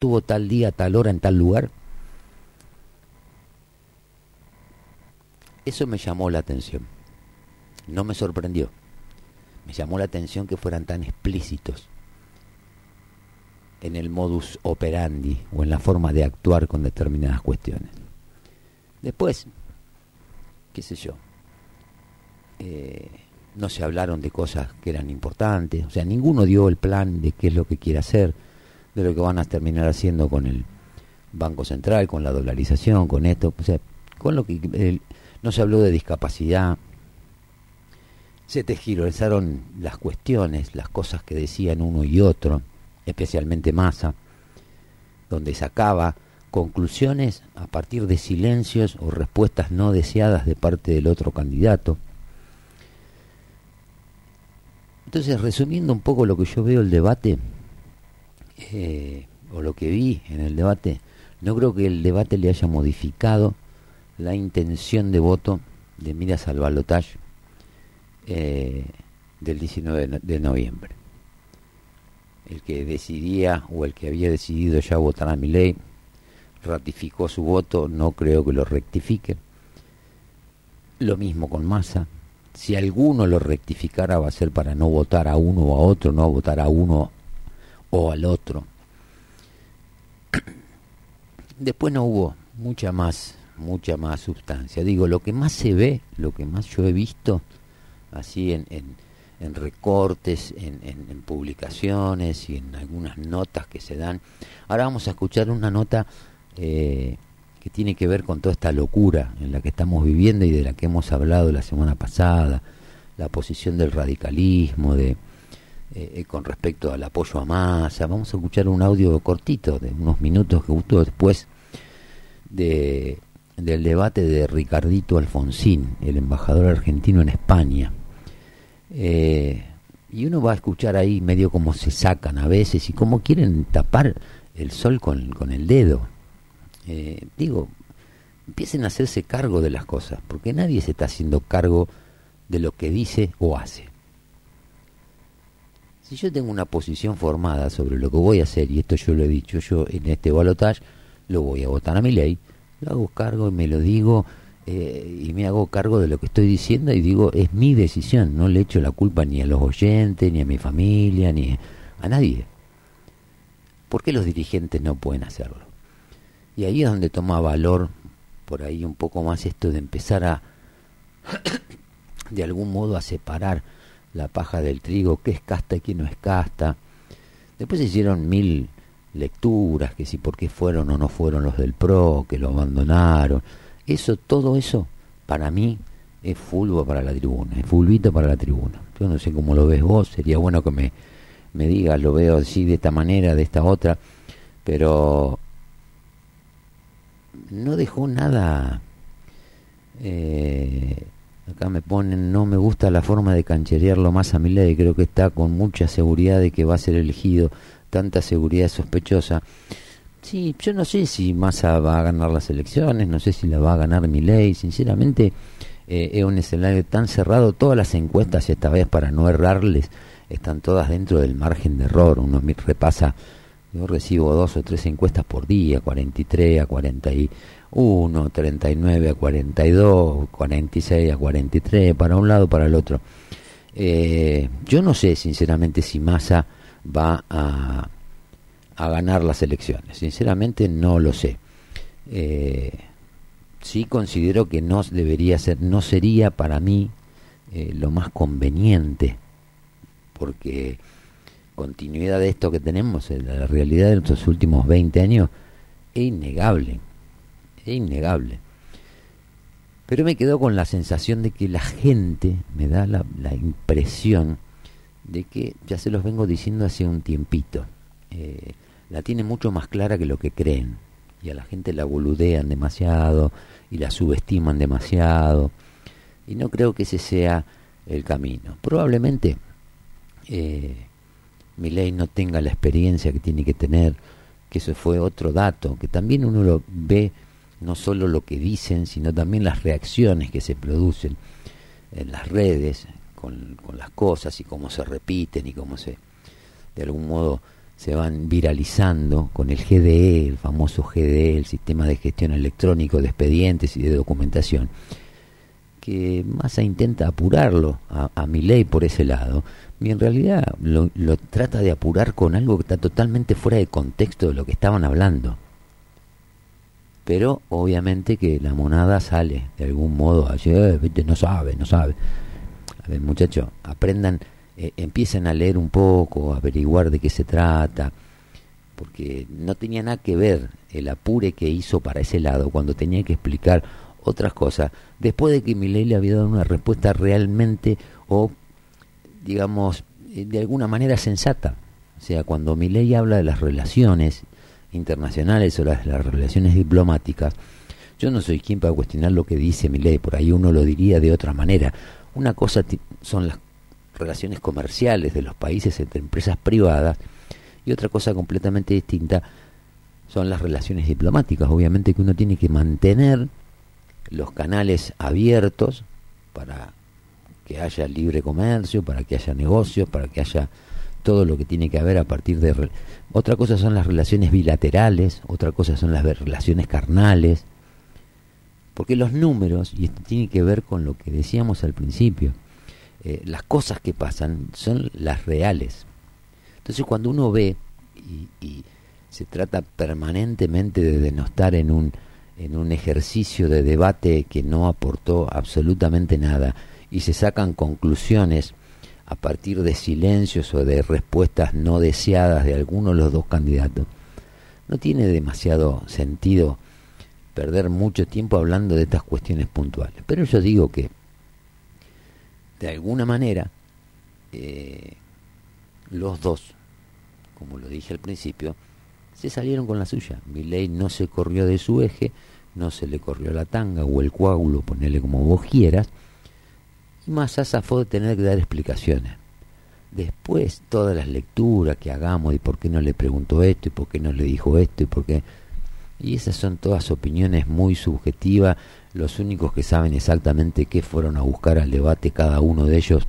estuvo tal día, tal hora, en tal lugar. Eso me llamó la atención. No me sorprendió. Me llamó la atención que fueran tan explícitos en el modus operandi o en la forma de actuar con determinadas cuestiones. Después, qué sé yo, eh, no se hablaron de cosas que eran importantes, o sea, ninguno dio el plan de qué es lo que quiere hacer, de lo que van a terminar haciendo con el Banco Central, con la dolarización, con esto, o sea, con lo que no se habló de discapacidad, se tejirozaron las cuestiones, las cosas que decían uno y otro, especialmente Massa, donde sacaba conclusiones a partir de silencios o respuestas no deseadas de parte del otro candidato. Entonces, resumiendo un poco lo que yo veo el debate, eh, o lo que vi en el debate, no creo que el debate le haya modificado la intención de voto de Miras al balotaje eh, del 19 de noviembre. El que decidía o el que había decidido ya votar a mi ley ratificó su voto, no creo que lo rectifique. Lo mismo con Massa. Si alguno lo rectificara va a ser para no votar a uno o a otro, no votar a uno o al otro. Después no hubo mucha más, mucha más sustancia. Digo, lo que más se ve, lo que más yo he visto, así en, en, recortes, en, en, publicaciones y en algunas notas que se dan. Ahora vamos a escuchar una nota eh, que tiene que ver con toda esta locura en la que estamos viviendo y de la que hemos hablado la semana pasada, la posición del radicalismo, de eh, eh, con respecto al apoyo a masa. Vamos a escuchar un audio cortito de unos minutos que gustó después de, del debate de Ricardito Alfonsín, el embajador argentino en España. Eh, y uno va a escuchar ahí medio como se sacan a veces y cómo quieren tapar el sol con, con el dedo. digo, empiecen a hacerse cargo de las cosas, porque nadie se está haciendo cargo de lo que dice o hace. Si yo tengo una posición formada sobre lo que voy a hacer, y esto yo lo he dicho, yo en este balotaje lo voy a votar a mi ley, lo hago cargo y me lo digo eh, y me hago cargo de lo que estoy diciendo y digo, es mi decisión, no le echo la culpa ni a los oyentes, ni a mi familia, ni a nadie. ¿Por qué los dirigentes no pueden hacerlo? Y ahí es donde toma valor por ahí un poco más esto de empezar a, de algún modo, a separar la paja del trigo, qué es casta y qué no es casta. Después hicieron mil lecturas, que si por qué fueron o no fueron los del PRO, que lo abandonaron. Eso, todo eso, para mí es fulvo para la tribuna, es fulvito para la tribuna. Yo no sé cómo lo ves vos, sería bueno que me, me digas, lo veo así, de esta manera, de esta otra, pero no dejó nada eh, Acá me ponen, no me gusta la forma de cancherearlo más a mi ley, creo que está con mucha seguridad de que va a ser elegido, tanta seguridad sospechosa. Sí, yo no sé si Massa va a ganar las elecciones, no sé si la va a ganar mi ley, sinceramente eh, es un escenario tan cerrado, todas las encuestas, esta vez para no errarles, están todas dentro del margen de error, uno repasa, yo recibo dos o tres encuestas por día, 43 a 40 y 1, 39 a 42, 46 a 43, para un lado, para el otro. Eh, yo no sé, sinceramente, si Massa va a, ganar las elecciones. Sinceramente, no lo sé. Eh, sí considero que no debería ser, no sería para mí eh, lo más conveniente, porque continuidad de esto que tenemos, la realidad de nuestros últimos 20 años, es innegable es innegable. Pero me quedo con la sensación de que la gente me da la, impresión de que, ya se los vengo diciendo hace un tiempito, eh, la tiene mucho más clara que lo que creen. Y a la gente la boludean demasiado y la subestiman demasiado. Y no creo que ese sea el camino. Probablemente eh, mi ley no tenga la experiencia que tiene que tener, que eso fue otro dato, que también uno lo ve no solo lo que dicen, sino también las reacciones que se producen en las redes con, las cosas y cómo se repiten y cómo se, de algún modo, se van viralizando con el GDE, el famoso GDE, el sistema de gestión electrónico de expedientes y de documentación, que Massa intenta apurarlo a, mi ley por ese lado, y en realidad lo, lo trata de apurar con algo que está totalmente fuera de contexto de lo que estaban hablando. Pero obviamente que la monada sale de algún modo, así, eh, no sabe, no sabe. A ver, muchachos, aprendan eh, empiecen a leer un poco, a averiguar de qué se trata, porque no tenía nada que ver el apure que hizo para ese lado cuando tenía que explicar otras cosas, después de que Milei le había dado una respuesta realmente o, digamos, eh, de alguna manera sensata. O sea, cuando Milei habla de las relaciones internacionales o las, las relaciones diplomáticas, yo no soy quien para cuestionar lo que dice Milei, por ahí uno lo diría de otra manera. Una cosa son las relaciones comerciales de los países entre empresas privadas y otra cosa completamente distinta son las relaciones diplomáticas. Obviamente que uno tiene que mantener los canales abiertos para que haya libre comercio, para que haya negocios, para que haya todo lo que tiene que haber a partir de... Otra cosa son las relaciones bilaterales, otra cosa son las relaciones carnales, porque los números, y esto tiene que ver con lo que decíamos al principio, eh, las cosas que pasan son las reales. Entonces cuando uno ve y, se trata permanentemente de denostar en un, en un ejercicio de debate que no aportó absolutamente nada y se sacan conclusiones a partir de silencios o de respuestas no deseadas de alguno de los dos candidatos, no tiene demasiado sentido perder mucho tiempo hablando de estas cuestiones puntuales. Pero yo digo que de alguna manera, eh, los dos, como lo dije al principio, se salieron con la suya. Mi ley no se corrió de su eje, no se le corrió la tanga o el coágulo, ponele como vos quieras, y más de tener que dar explicaciones. Después, todas las lecturas que hagamos y por qué no le preguntó esto y por qué no le dijo esto y por qué... Y esas son todas opiniones muy subjetivas los únicos que saben exactamente qué fueron a buscar al debate cada uno de ellos.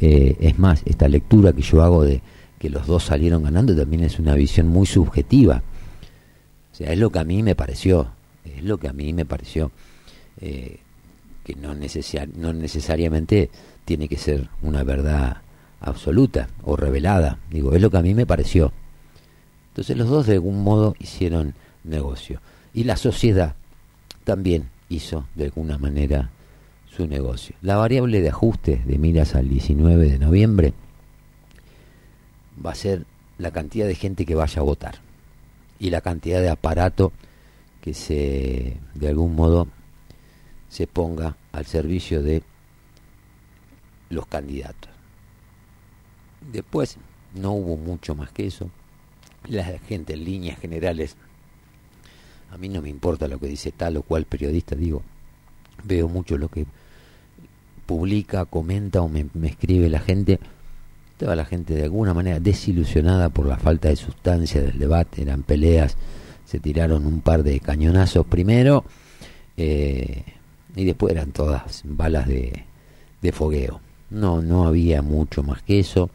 Eh, es más, esta lectura que yo hago de que los dos salieron ganando también es una visión muy subjetiva. O sea, es lo que a mí me pareció, es lo que a mí me pareció, eh, no, no necesariamente tiene que ser una verdad absoluta o revelada, digo, es lo que a mí me pareció. Entonces los dos de algún modo hicieron negocio. Y la sociedad también hizo de alguna manera su negocio. La variable de ajuste de miras al 19 de noviembre va a ser la cantidad de gente que vaya a votar y la cantidad de aparato que se de algún modo se ponga al servicio de los candidatos. Después no hubo mucho más que eso. La gente en líneas generales a mí no me importa lo que dice tal o cual periodista, digo, veo mucho lo que publica, comenta o me, escribe la gente. Toda la gente de alguna manera desilusionada por la falta de sustancia del debate, eran peleas, se tiraron un par de cañonazos primero eh, y después eran todas balas de, de, fogueo. No, no había mucho más que eso.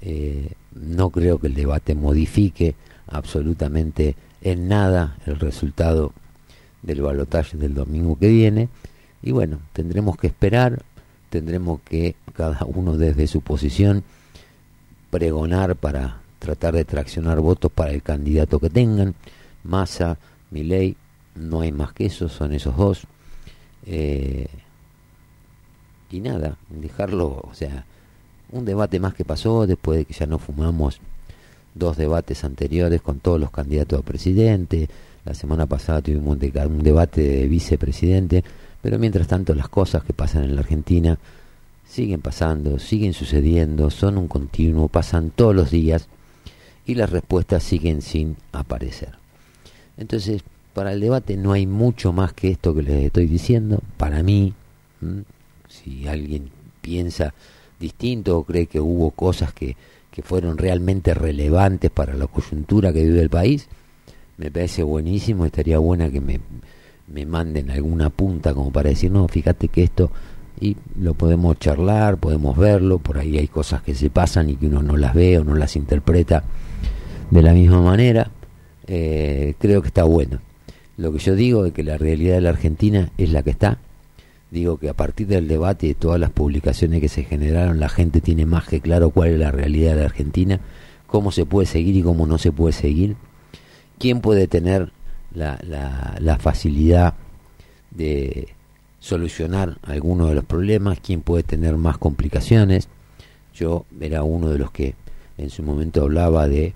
Eh, no creo que el debate modifique absolutamente en nada el resultado del balotaje del domingo que viene. Y bueno, tendremos que esperar, tendremos que cada uno desde su posición pregonar para tratar de traccionar votos para el candidato que tengan. Massa, Milei, no hay más que eso, son esos dos. Eh, y nada, dejarlo, o sea, un debate más que pasó después de que ya no fumamos dos debates anteriores con todos los candidatos a presidente. La semana pasada tuvimos un, debate de vicepresidente. Pero mientras tanto las cosas que pasan en la Argentina siguen pasando, siguen sucediendo, son un continuo, pasan todos los días y las respuestas siguen sin aparecer. Entonces, para el debate no hay mucho más que esto que les estoy diciendo. Para mí, si alguien piensa distinto o cree que hubo cosas que que fueron realmente relevantes para la coyuntura que vive el país, me parece buenísimo, estaría buena que me, me manden alguna punta como para decir, no, fíjate que esto, y lo podemos charlar, podemos verlo, por ahí hay cosas que se pasan y que uno no las ve o no las interpreta de la misma manera, eh, creo que está bueno. Lo que yo digo es que la realidad de la Argentina es la que está. Digo que a partir del debate y de todas las publicaciones que se generaron, la gente tiene más que claro cuál es la realidad de la Argentina, cómo se puede seguir y cómo no se puede seguir, quién puede tener la, la, facilidad de solucionar algunos de los problemas, quién puede tener más complicaciones. Yo era uno de los que en su momento hablaba de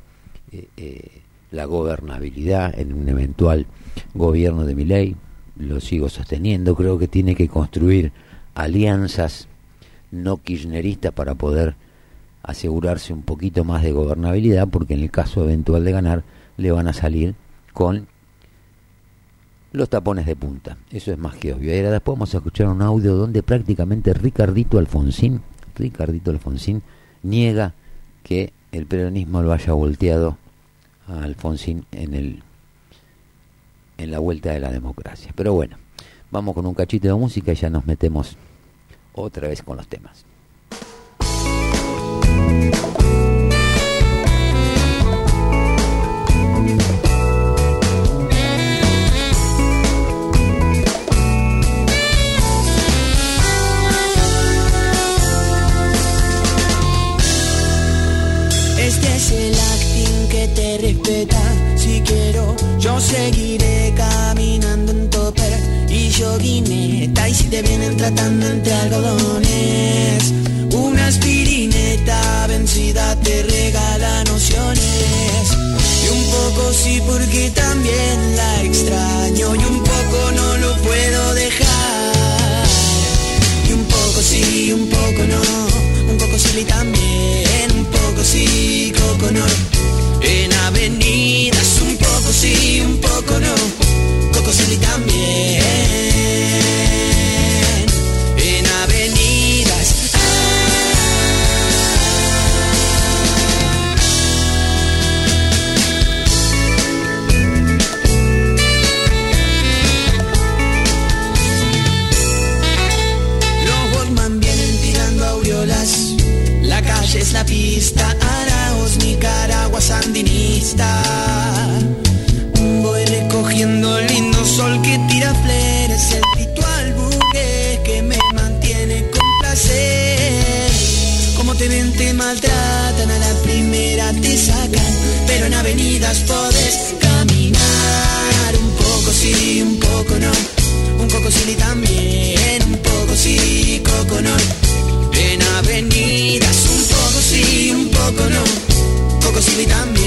eh, eh, la gobernabilidad en un eventual gobierno de mi ley, lo sigo sosteniendo, creo que tiene que construir alianzas no kirchneristas para poder asegurarse un poquito más de gobernabilidad, porque en el caso eventual de ganar le van a salir con los tapones de punta. Eso es más que obvio. Y ahora después vamos a escuchar un audio donde prácticamente Ricardito Alfonsín, Ricardito Alfonsín, niega que el peronismo lo haya volteado a Alfonsín en el en la vuelta de la democracia. Pero bueno, vamos con un cachito de música y ya nos metemos otra vez con los temas. Este es el acting que te respeta. Seguiré caminando en topper y yo guineta. Y si te vienen tratando entre algodones, una aspirineta vencida te regala nociones. Y un poco sí, porque también la extraño. Y un poco no lo puedo dejar. Y un poco sí, un poco no. Un poco sí también. Un poco sí, coco no. En avenidas un poco sí, un poco no. Coco sí también. En avenidas. Los Walkman vienen tirando aureolas. La calle es la pista. Araos, Nicaragua, sandinista. El lindo sol que tira flores. El ritual buque que me mantiene con placer. Como te ven, te maltratan. A la primera te sacan. Pero en avenidas podés caminar. Un poco sí, un poco no. Un poco sí también. Un poco sí, coco no. En avenidas un poco sí, un poco no, poco sí también.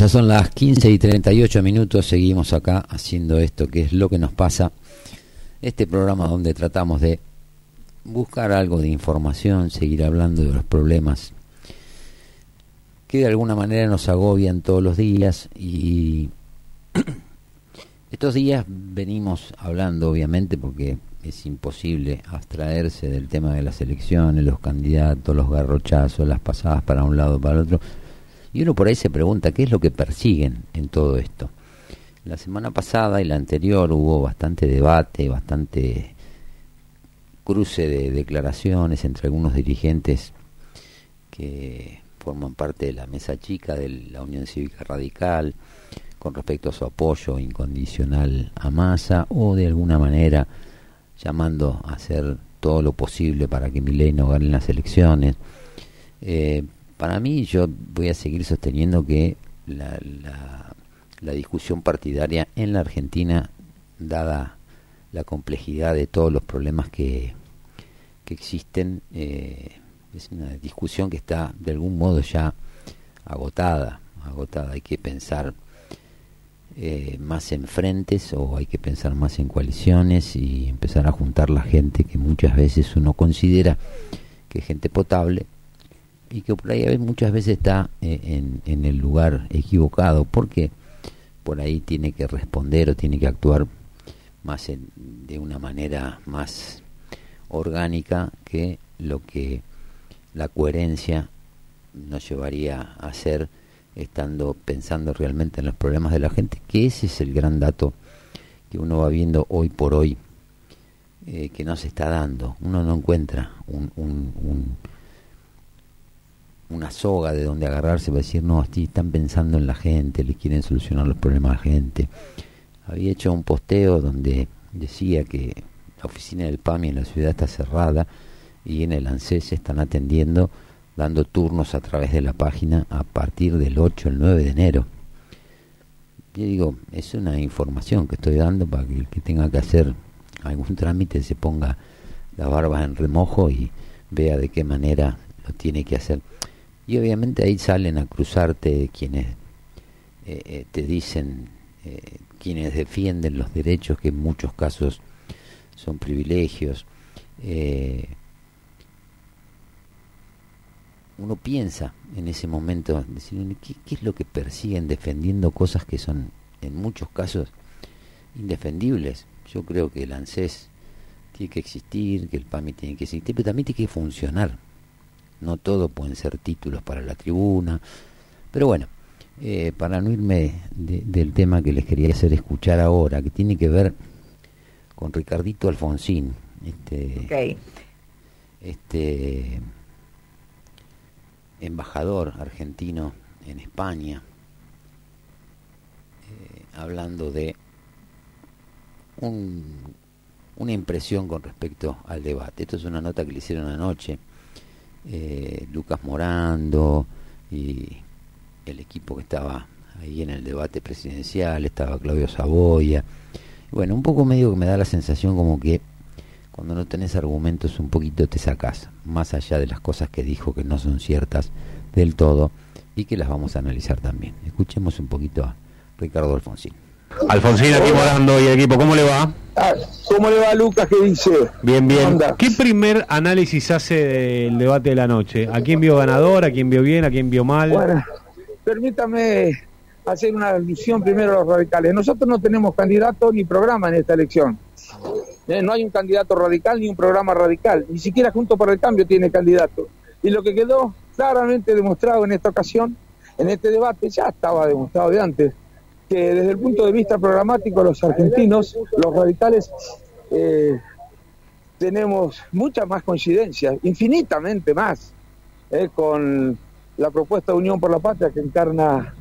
Ya son las 15 y 38 minutos, seguimos acá haciendo esto que es lo que nos pasa. Este programa donde tratamos de buscar algo de información, seguir hablando de los problemas que de alguna manera nos agobian todos los días y estos días venimos hablando obviamente porque es imposible abstraerse del tema de las elecciones, los candidatos, los garrochazos, las pasadas para un lado para el otro y uno por ahí se pregunta qué es lo que persiguen en todo esto. La semana pasada y la anterior hubo bastante debate, bastante cruce de declaraciones entre algunos dirigentes que forman parte de la mesa chica de la Unión Cívica Radical con respecto a su apoyo incondicional a Massa o de alguna manera llamando a hacer todo lo posible para que Milei no gane las elecciones. Eh, para mí, yo voy a seguir sosteniendo que la, la, discusión partidaria en la Argentina, dada la complejidad de todos los problemas que, que existen, eh, es una discusión que está de algún modo ya agotada, agotada. Hay que pensar eh, más en frentes o hay que pensar más en coaliciones y empezar a juntar la gente que muchas veces uno considera que es gente potable y que por ahí muchas veces está eh, en, en, el lugar equivocado porque por ahí tiene que responder o tiene que actuar más de una manera más orgánica que lo que la coherencia nos llevaría a hacer estando pensando realmente en los problemas de la gente, que ese es el gran dato que uno va viendo hoy por hoy, eh, que no se está dando. Uno no encuentra un, un una soga de donde agarrarse para decir, no, están pensando en la gente, le quieren solucionar los problemas a la gente. Había hecho un posteo donde decía que la oficina del PAMI en la ciudad está cerrada y en el ANSES se están atendiendo, dando turnos a través de la página a partir del 8 el 9 de enero. Yo digo, es una información que estoy dando para que el que tenga que hacer algún trámite se ponga las barbas en remojo y vea de qué manera lo tiene que hacer. Y obviamente ahí salen a cruzarte quienes eh, eh, te dicen, eh, quienes defienden los derechos que en muchos casos son privilegios. uno piensa en ese momento, decir, ¿qué, ¿qué, es lo que persiguen defendiendo cosas que son en muchos casos indefendibles? Yo creo que el ANSES tiene que existir, que el PAMI tiene que existir, pero también tiene que funcionar no todo pueden ser títulos para la tribuna, pero bueno, eh, para no irme del tema que les quería hacer escuchar ahora, que tiene que ver con Ricardito Alfonsín, este, este embajador argentino en España, eh, hablando de un, una impresión con respecto al debate. Esto es una nota que le hicieron anoche eh, Lucas Morando y el equipo que estaba ahí en el debate presidencial, estaba Claudio Saboya. Bueno, un poco medio que me da la sensación como que cuando no tenés argumentos un poquito te sacas, más allá de las cosas que dijo que no son ciertas del todo y que las vamos a analizar también. Escuchemos un poquito a Ricardo Alfonsín. Alfonsín aquí morando y el equipo, ¿cómo le va? Ah, ¿Cómo le va Lucas? ¿Qué dice? Bien, bien. ¿Qué primer análisis hace del debate de la noche? ¿A quién vio ganador? ¿A quién vio bien? ¿A quién vio mal? Bueno, permítame hacer una alusión primero a los radicales. Nosotros no tenemos candidato ni programa en esta elección. Eh, no hay un candidato radical ni un programa radical. Ni siquiera Junto por el Cambio tiene candidato. Y lo que quedó claramente demostrado en esta ocasión, en este debate, ya estaba demostrado de antes, que desde el punto de vista programático los argentinos, los radicales, eh, tenemos muchas más coincidencias, infinitamente más, eh, con la propuesta de Unión por la Patria que encarna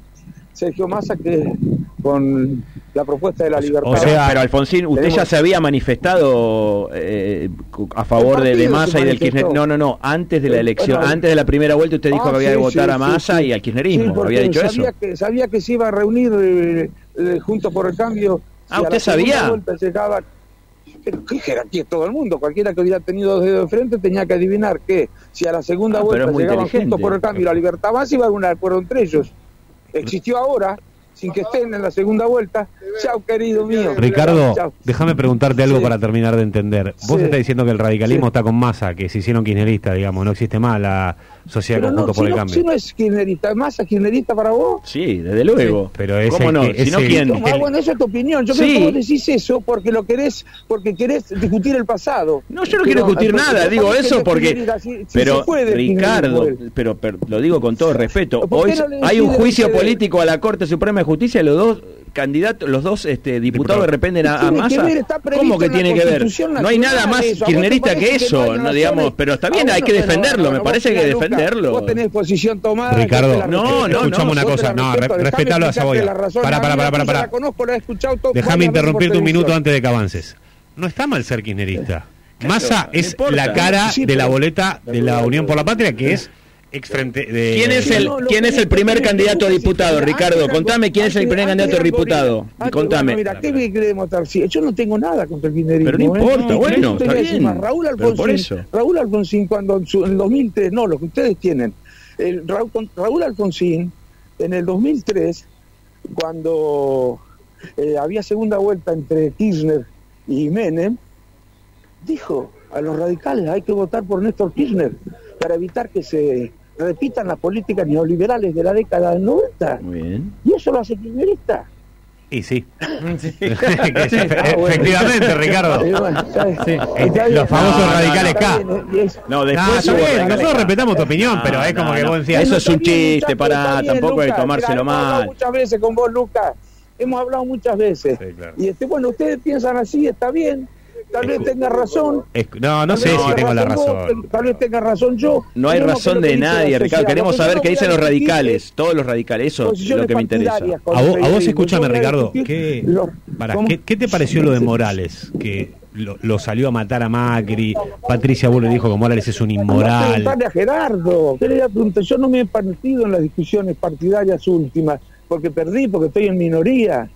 Sergio Massa que con la propuesta de la libertad. O sea, pero Alfonsín, usted ya se había manifestado eh, a favor de, Massa y del Kirchner. No, no, no, antes de la elección, antes de la primera vuelta usted dijo ah, que había de votar a Massa y al kirchnerismo, había dicho sabía eso. Que, sabía que se iba a reunir eh, eh, juntos por el cambio. Ah, ¿usted sabía? Pero qué jerarquía todo el mundo. Cualquiera que hubiera tenido dos dedos de frente tenía que adivinar que si a la segunda ah, vuelta llegaban juntos por el cambio la libertad más iba a haber un acuerdo entre ellos. Existió ahora, sin que estén en la segunda vuelta. Chao, querido mío. Ricardo, déjame preguntarte algo para terminar de entender. Vos estás diciendo que el radicalismo está con masa, que se hicieron kirchneristas, digamos, no existe más la Sociedad Conjunto por el Cambio. Si no es kirchnerista, ¿masa kirchnerista para vos? Sí, desde luego. pero ese, ¿Cómo no? si no, ¿quién? Ah, bueno, esa es tu opinión. Yo creo que vos decís eso porque lo querés, porque querés discutir el pasado. No, yo no quiero discutir nada, digo eso porque... pero, Ricardo, pero, lo digo con todo respeto, hoy hay un juicio político a la Corte Suprema de Justicia, los dos candidatos, los dos este, diputados que rependen a, a Massa, ¿cómo que tiene que ver? No hay nada más kirchnerista que eso, no, digamos, pero está bien, hay que defenderlo, me parece que defenderlo. Vos tenés posición tomada. Ricardo, no, no, escuchamos una cosa, no, respetalo a Saboya. Para, para, para, para, para. Déjame interrumpirte un minuto antes de que avances. No está mal ser kirchnerista. Massa es la cara de la boleta de la Unión por la Patria, que es ¿Quién es el, ¿quién es el primer candidato a diputado, Ricardo? Contame quién es el primer candidato a diputado. Contame. Mira, ¿qué queremos Yo no tengo nada contra el kirchnerismo. Pero no ¿eh? importa, bueno, está bien. Raúl Alfonsín, Raúl Alfonsín cuando en el 2003, no, lo que ustedes tienen, el, Raúl, Raúl Alfonsín en el 2003, cuando eh, había segunda vuelta entre Kirchner y Menem, dijo a los radicales hay que votar por Néstor Kirchner para evitar que se repitan las políticas neoliberales de la década del 90. Muy bien. Y eso lo hace kirchnerista. Y sí. Efectivamente, Ricardo. Los famosos radicales K. No, después. nosotros respetamos tu opinión, pero es como que vos decías. Eso es un chiste, para tampoco hay que tomárselo mal. muchas veces con vos, Lucas. Hemos hablado muchas veces. Y este, bueno, ustedes piensan así, está bien tal vez tenga razón. no, no sé si tengo la razón. tal vez tenga razón yo. No hay razón de nadie, Ricardo. Queremos saber qué dicen los radicales, todos los radicales. Eso es lo que me interesa. A vos, escúchame, Ricardo. ¿Qué, ¿qué, te pareció lo de Morales? Que lo, salió a matar a Macri. Patricia Bull le dijo que Morales es un inmoral. a Gerardo. Yo no me he partido en las discusiones partidarias últimas porque perdí, porque estoy en minoría.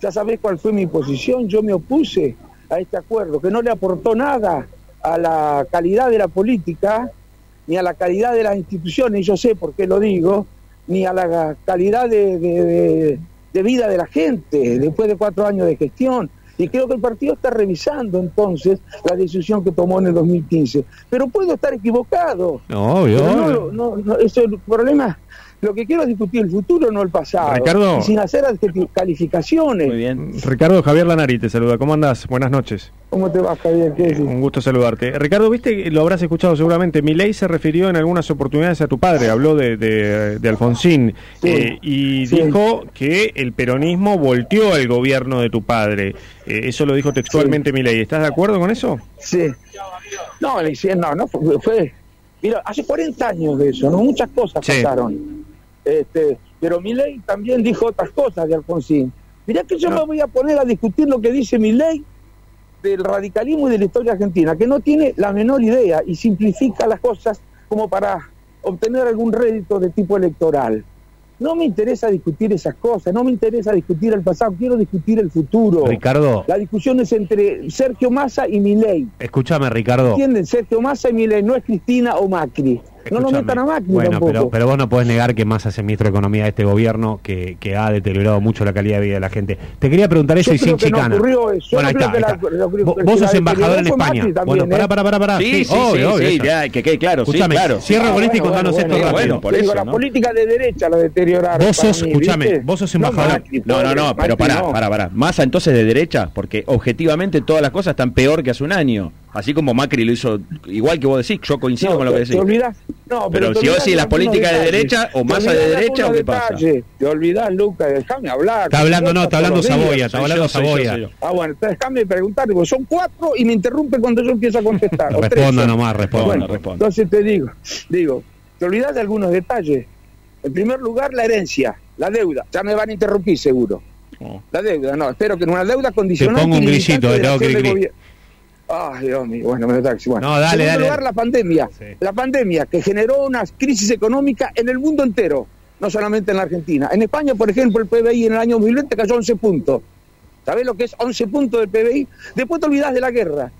Ya sabés cuál fue mi posición. Yo me opuse a este acuerdo, que no le aportó nada a la calidad de la política, ni a la calidad de las instituciones, yo sé por qué lo digo, ni a la calidad de, vida de la gente después de cuatro años de gestión. Y creo que el partido está revisando entonces la decisión que tomó en el 2015. Pero puedo estar equivocado. No, obvio. No, no, eso, el problema lo que quiero es discutir el futuro, no el pasado. Ricardo. sin hacer calificaciones. Muy bien. Ricardo Javier Lanari te saluda. ¿Cómo andás? Buenas noches. ¿Cómo te va, Javier? ¿Qué eh, un gusto saludarte. Ricardo, viste, lo habrás escuchado seguramente. Milei se refirió en algunas oportunidades a tu padre, habló de, de, Alfonsín eh, y dijo que el peronismo volteó al gobierno de tu padre. Eh, eso lo dijo textualmente Milei. ¿Estás de acuerdo con eso? Sí. No, no, no fue, Mira, hace 40 años de eso, ¿no? Muchas cosas pasaron. Este, pero ley también dijo otras cosas de Alfonsín. Mirá que yo me voy a poner a discutir lo que dice mi ley del radicalismo y de la historia argentina, que no tiene la menor idea y simplifica las cosas como para obtener algún rédito de tipo electoral. No me interesa discutir esas cosas, no me interesa discutir el pasado, quiero discutir el futuro. Ricardo. La discusión es entre Sergio Massa y Milei. Escúchame, Ricardo. ¿Entienden? Sergio Massa y Milei, no es Cristina o Macri. No lo metan a Macri Bueno, pero, pero vos no podés negar que Massa es el ministro de Economía de este gobierno que, que ha deteriorado mucho la calidad de vida de la gente. Te quería preguntar eso y sin chicana. bueno, ahí está. vos sos embajador en España. bueno, pará, pará, pará, pará. Sí, sí, obvio, sí, ya, que quede claro. Escúchame, sí, claro. cierra con esto y contanos esto rápido. Bueno, por eso, la política de derecha la deterioraron. Vos sos, escúchame, vos sos embajador. No, no, no, pero pará, pará, pará. Massa entonces de derecha, porque objetivamente todas las cosas están peor que hace un año. Así como Macri lo hizo, igual que vos decís, yo coincido con lo que decís. Te olvidás, no, pero, si vos decís las políticas de derecha o masa de derecha, ¿o qué pasa? Te olvidás, Lucas, déjame hablar. Está hablando, no, está hablando Saboya, está hablando Saboya. Ah, bueno, déjame preguntar, digo, son cuatro y me interrumpe cuando yo empiezo a contestar. responda nomás, responda, responda. Entonces te digo, digo, te olvidás de algunos detalles. En primer lugar, la herencia, la deuda. Ya me van a interrumpir seguro. Oh. La deuda, no, espero que en una deuda condicional. Te pongo un grillito, de tengo que Ay, Dios mío, bueno, me lo taxi. Bueno. No, dale, en segundo lugar, la pandemia. La pandemia que generó una crisis económica en el mundo entero, no solamente en la Argentina. En España, por ejemplo, el PBI en el año 2020 cayó 11 puntos. ¿Sabés lo que es 11 puntos del PBI? Después te olvidás de la guerra,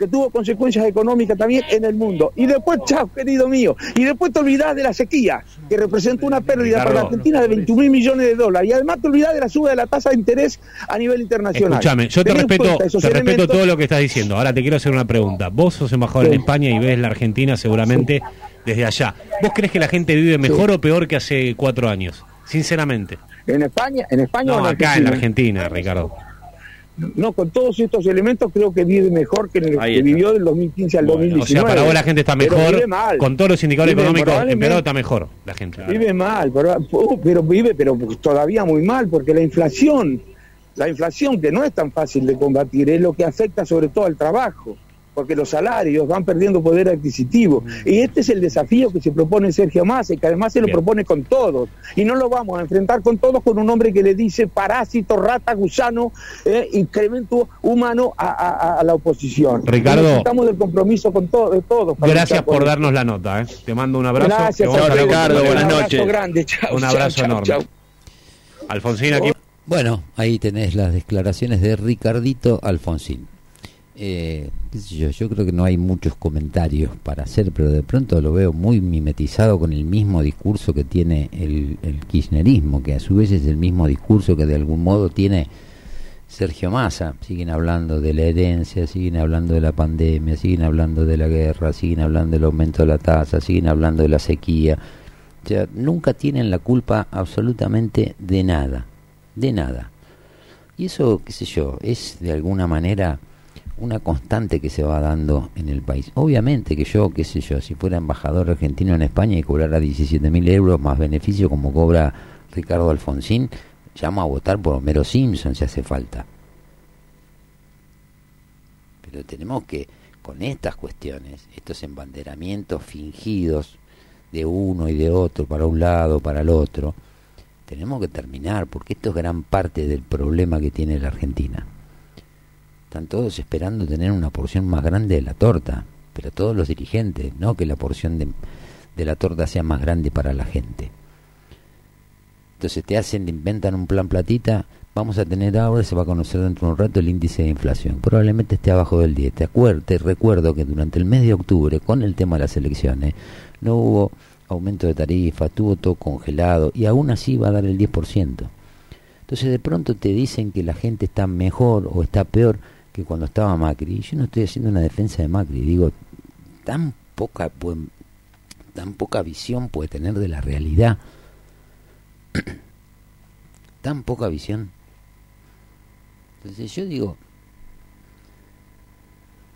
que tuvo consecuencias económicas también en el mundo. Y después, chao, querido mío, y después te olvidás de la sequía, que representó una pérdida para la Argentina de 21 mil millones de dólares. Y además te olvidás de la suba de la tasa de interés a nivel internacional. Escúchame, yo te respeto, te respeto todo lo que estás diciendo. Ahora te quiero hacer una pregunta. Vos sos embajador en España y ves la Argentina seguramente desde allá. ¿Vos crees que la gente vive mejor o peor que hace cuatro años? Sinceramente. ¿En España? ¿En España no, acá en Argentina, Ricardo. No, con todos estos elementos creo que vive mejor que el que vivió del 2015 al 2019. O sea, para vos la gente está mejor, con todos los indicadores económicos, pero está mejor la gente. Vive mal, pero, uh, pero vive pero todavía muy mal, porque la inflación, la inflación que no es tan fácil de combatir, es lo que afecta sobre todo al trabajo porque los salarios van perdiendo poder adquisitivo. Y este es el desafío que se propone Sergio Massa, y que además se lo propone con todos. Y no lo vamos a enfrentar con todos con un hombre que le dice parásito, rata, gusano, eh, incremento humano a, la oposición. Ricardo. Estamos del compromiso con todos. Gracias por darnos la nota. ¿eh? Te mando un abrazo. Gracias, Ricardo. Buenas noches. un abrazo enorme. Alfonsín aquí. Bueno, ahí tenés las declaraciones de Ricardito Alfonsín. Eh, yo, yo creo que no hay muchos comentarios para hacer, pero de pronto lo veo muy mimetizado con el mismo discurso que tiene el, kirchnerismo, que a su vez es el mismo discurso que de algún modo tiene Sergio Massa. Siguen hablando de la herencia, siguen hablando de la pandemia, siguen hablando de la guerra, siguen hablando del aumento de la tasa, siguen hablando de la sequía. O sea, nunca tienen la culpa absolutamente de nada, de nada. Y eso, qué sé yo, es de alguna manera una constante que se va dando en el país. Obviamente que yo, qué sé yo, si fuera embajador argentino en España y cobrara 17 mil euros más beneficio como cobra Ricardo Alfonsín, llamo a votar por Homero Simpson si hace falta. Pero tenemos que, con estas cuestiones, estos embanderamientos fingidos de uno y de otro, para un lado, para el otro, tenemos que terminar, porque esto es gran parte del problema que tiene la Argentina. Están todos esperando tener una porción más grande de la torta, pero todos los dirigentes, no que la porción de, la torta sea más grande para la gente. Entonces te hacen, inventan un plan platita, vamos a tener ahora, se va a conocer dentro de un rato el índice de inflación. Probablemente esté abajo del 10. Te, te recuerdo que durante el mes de octubre, con el tema de las elecciones, no hubo aumento de tarifa, tuvo todo congelado y aún así va a dar el 10%. Entonces de pronto te dicen que la gente está mejor o está peor cuando estaba Macri, yo no estoy haciendo una defensa de Macri, digo, tan poca, tan poca visión puede tener de la realidad, tan poca visión. Entonces yo digo,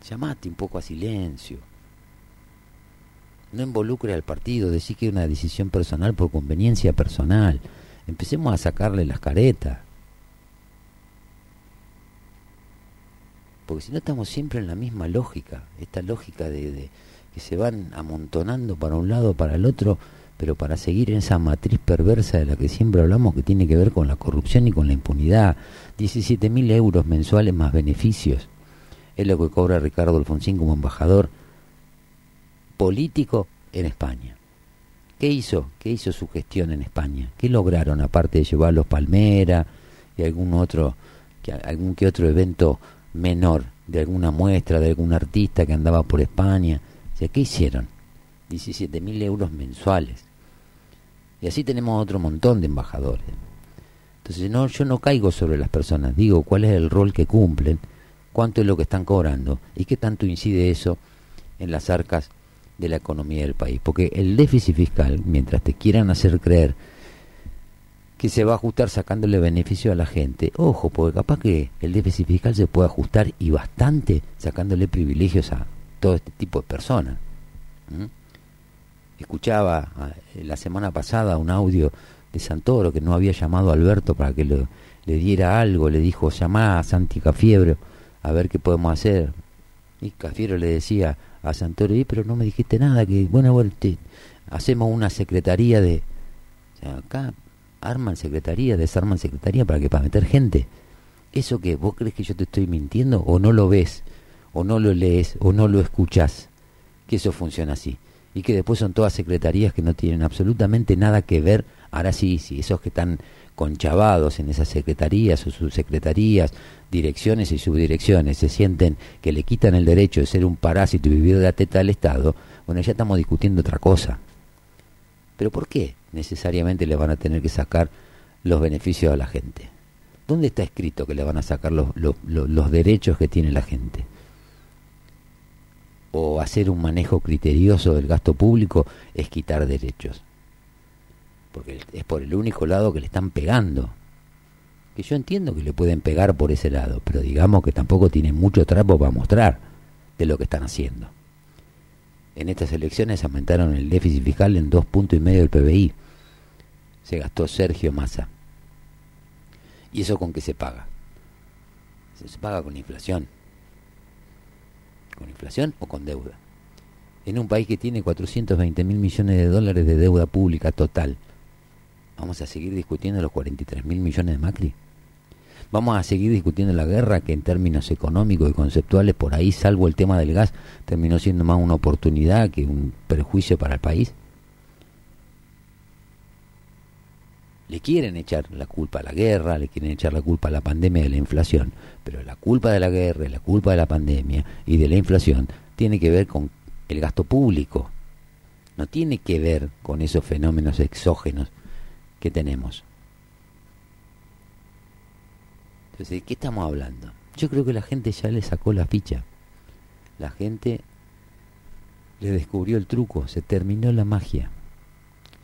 llamate un poco a silencio, no involucre al partido, decir que es una decisión personal por conveniencia personal, empecemos a sacarle las caretas. Porque si no estamos siempre en la misma lógica, esta lógica de, que se van amontonando para un lado, para el otro, pero para seguir en esa matriz perversa de la que siempre hablamos, que tiene que ver con la corrupción y con la impunidad. 17 mil euros mensuales más beneficios. Es lo que cobra Ricardo Alfonsín como embajador político en España. ¿Qué hizo? ¿Qué hizo su gestión en España? ¿Qué lograron aparte de llevar los Palmera y algún otro, que, algún que otro evento menor de alguna muestra, de algún artista que andaba por España. O sea, ¿qué hicieron? 17 mil euros mensuales. Y así tenemos otro montón de embajadores. Entonces, no, yo no caigo sobre las personas, digo cuál es el rol que cumplen, cuánto es lo que están cobrando y qué tanto incide eso en las arcas de la economía del país. Porque el déficit fiscal, mientras te quieran hacer creer que se va a ajustar sacándole beneficio a la gente. Ojo, porque capaz que el déficit fiscal se puede ajustar y bastante sacándole privilegios a todo este tipo de personas. Escuchaba ah, la semana pasada un audio de Santoro que no había llamado a Alberto para que le, diera algo, le dijo llamá a Santi Cafiebro a ver qué podemos hacer. Y Cafiebro le decía a Santoro, pero no me dijiste nada, que bueno, bueno hacemos una secretaría de... acá arman secretaría, desarman secretaría para que para meter gente. Eso que vos crees que yo te estoy mintiendo o no lo ves o no lo lees o no lo escuchás, que eso funciona así y que después son todas secretarías que no tienen absolutamente nada que ver Ahora sí, sí, esos que están conchavados en esas secretarías o subsecretarías, direcciones y subdirecciones se sienten que le quitan el derecho de ser un parásito y vivir de la teta del Estado, bueno, ya estamos discutiendo otra cosa. Pero ¿por qué necesariamente le van a tener que sacar los beneficios a la gente? ¿Dónde está escrito que le van a sacar los, los, derechos que tiene la gente? O hacer un manejo criterioso del gasto público es quitar derechos. Porque es por el único lado que le están pegando. Que yo entiendo que le pueden pegar por ese lado, pero digamos que tampoco tienen mucho trapo para mostrar de lo que están haciendo. En estas elecciones aumentaron el déficit fiscal en dos puntos y medio del PBI. Se gastó Sergio Massa. ¿Y eso con qué se paga? Se paga con inflación. ¿Con inflación o con deuda? En un país que tiene 420 mil millones de dólares de deuda pública total, ¿vamos a seguir discutiendo los 43 mil millones de Macri? Vamos a seguir discutiendo la guerra que en términos económicos y conceptuales por ahí, salvo el tema del gas, terminó siendo más una oportunidad que un perjuicio para el país. Le quieren echar la culpa a la guerra, le quieren echar la culpa a la pandemia de la inflación, pero la culpa de la guerra, la culpa de la pandemia y de la inflación tiene que ver con el gasto público, no tiene que ver con esos fenómenos exógenos que tenemos. Entonces, ¿de qué estamos hablando? Yo creo que la gente ya le sacó la ficha. La gente le descubrió el truco, se terminó la magia.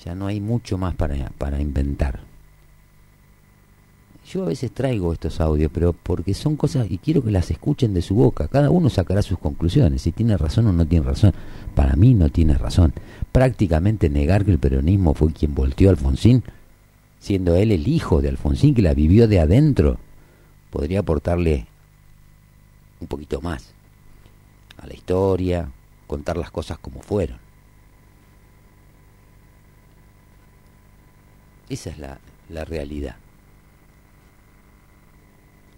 Ya no hay mucho más para, para inventar. Yo a veces traigo estos audios, pero porque son cosas y quiero que las escuchen de su boca. Cada uno sacará sus conclusiones, si tiene razón o no tiene razón. Para mí no tiene razón. Prácticamente negar que el peronismo fue quien volteó a Alfonsín, siendo él el hijo de Alfonsín que la vivió de adentro podría aportarle un poquito más a la historia, contar las cosas como fueron. Esa es la, la realidad.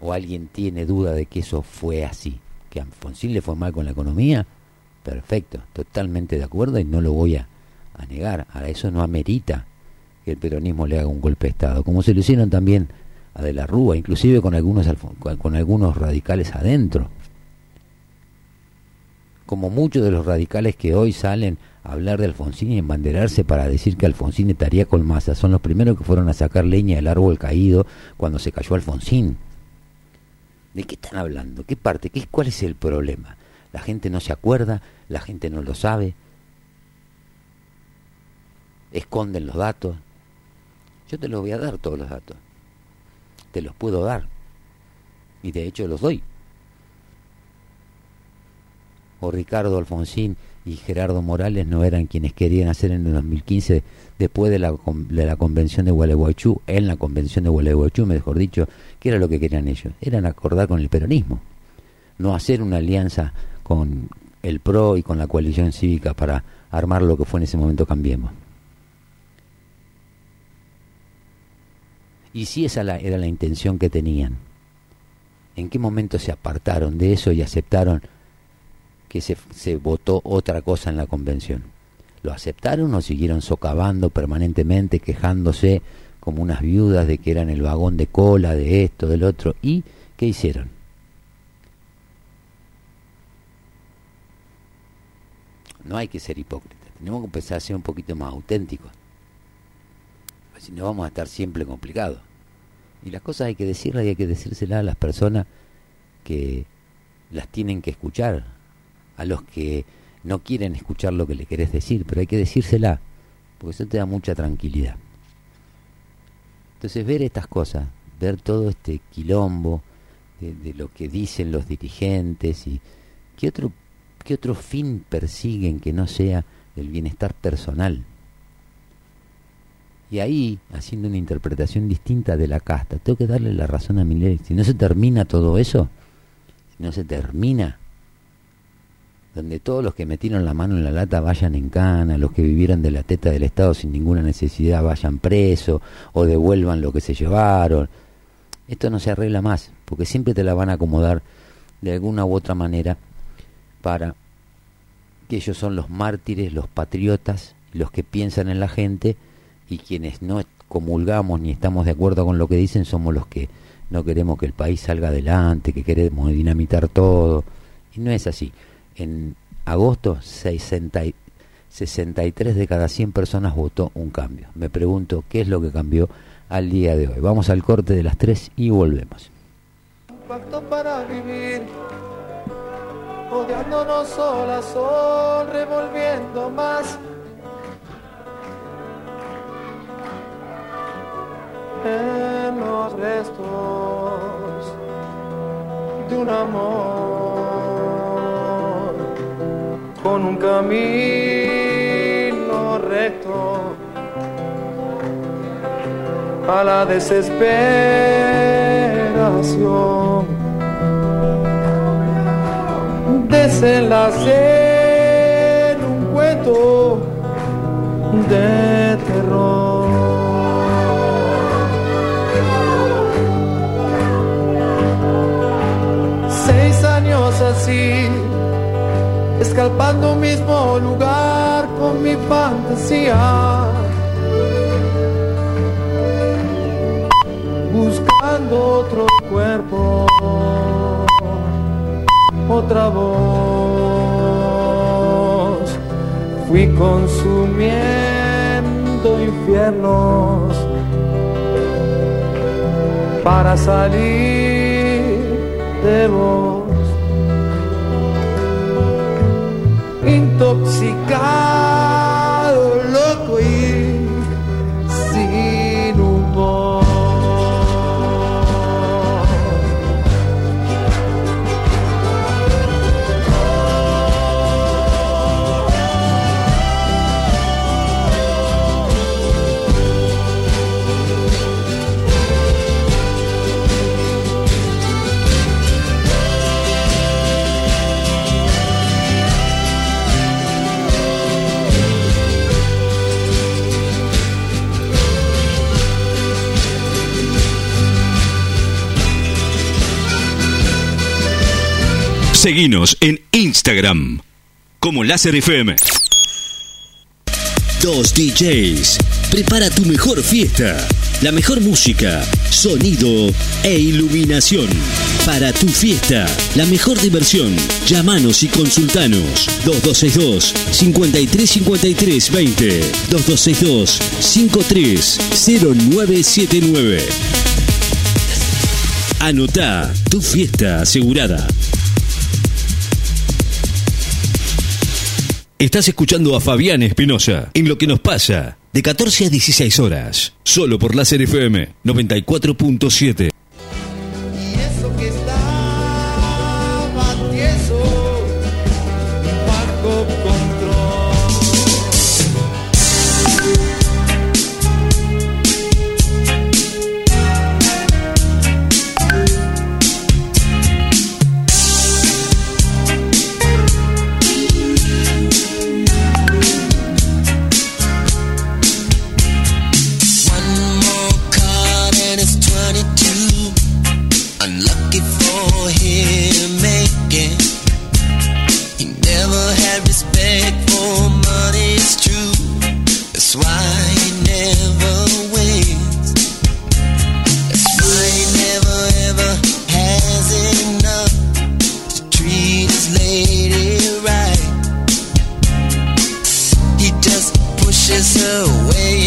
¿O alguien tiene duda de que eso fue así? ¿Que a Alfonsín le fue mal con la economía? Perfecto, totalmente de acuerdo y no lo voy a, a negar. Ahora, eso no amerita que el peronismo le haga un golpe de Estado, como se lo hicieron también a De la Rúa, inclusive con algunos, con algunos radicales adentro. Como muchos de los radicales que hoy salen a hablar de Alfonsín y embanderarse para decir que Alfonsín estaría con masa, son los primeros que fueron a sacar leña del árbol caído cuando se cayó Alfonsín. ¿De qué están hablando? ¿Qué parte? ¿Qué, ¿Cuál es el problema? La gente no se acuerda, la gente no lo sabe, esconden los datos. Yo te los voy a dar todos los datos te los puedo dar. Y de hecho los doy. O Ricardo Alfonsín y Gerardo Morales no eran quienes querían hacer en el 2015, después de la, de la convención de Gualeguaychú, en la convención de Gualeguaychú, mejor dicho, ¿qué era lo que querían ellos? Eran acordar con el peronismo, no hacer una alianza con el PRO y con la coalición cívica para armar lo que fue en ese momento Cambiemos. Y si esa era la intención que tenían, ¿en qué momento se apartaron de eso y aceptaron que se, se votó otra cosa en la convención? ¿Lo aceptaron o siguieron socavando permanentemente, quejándose como unas viudas de que eran el vagón de cola, de esto, del otro? ¿Y qué hicieron? No hay que ser hipócritas, tenemos que empezar a ser un poquito más auténticos si no vamos a estar siempre complicados. Y las cosas hay que decirlas y hay que decírselas a las personas que las tienen que escuchar, a los que no quieren escuchar lo que le querés decir, pero hay que decírsela, porque eso te da mucha tranquilidad. Entonces ver estas cosas, ver todo este quilombo de, lo que dicen los dirigentes y qué otro, qué otro fin persiguen que no sea el bienestar personal y ahí, haciendo una interpretación distinta de la casta, tengo que darle la razón a ley. Si no se termina todo eso, si no se termina, donde todos los que metieron la mano en la lata vayan en cana, los que vivieron de la teta del Estado sin ninguna necesidad vayan presos o devuelvan lo que se llevaron. Esto no se arregla más, porque siempre te la van a acomodar de alguna u otra manera para que ellos son los mártires, los patriotas, los que piensan en la gente y quienes no comulgamos ni estamos de acuerdo con lo que dicen somos los que no queremos que el país salga adelante, que queremos dinamitar todo. Y no es así. En agosto, 60 63 de cada 100 personas votó un cambio. Me pregunto qué es lo que cambió al día de hoy. Vamos al corte de las 3 y volvemos. Un pacto para vivir, odiándonos sol a sol, revolviendo más. En los restos de un amor con un camino recto a la desesperación. Desenlace en un cuento de terror. Seis años así, escalpando mismo lugar con mi fantasía otro cuerpo, otra voz. Fui consumiendo infiernos para salir de vos. Intoxicado, Seguinos en Instagram como Láser FM. Dos DJs. Prepara tu mejor fiesta. La mejor música, sonido e iluminación. Para tu fiesta, la mejor diversión. Llámanos y consultanos. 2262 5353 20 2262 530979. Anota tu fiesta asegurada. Estás escuchando a Fabián Espinosa en Lo que nos pasa, de 14 a 16 horas, solo por Láser FM 94.7. The away.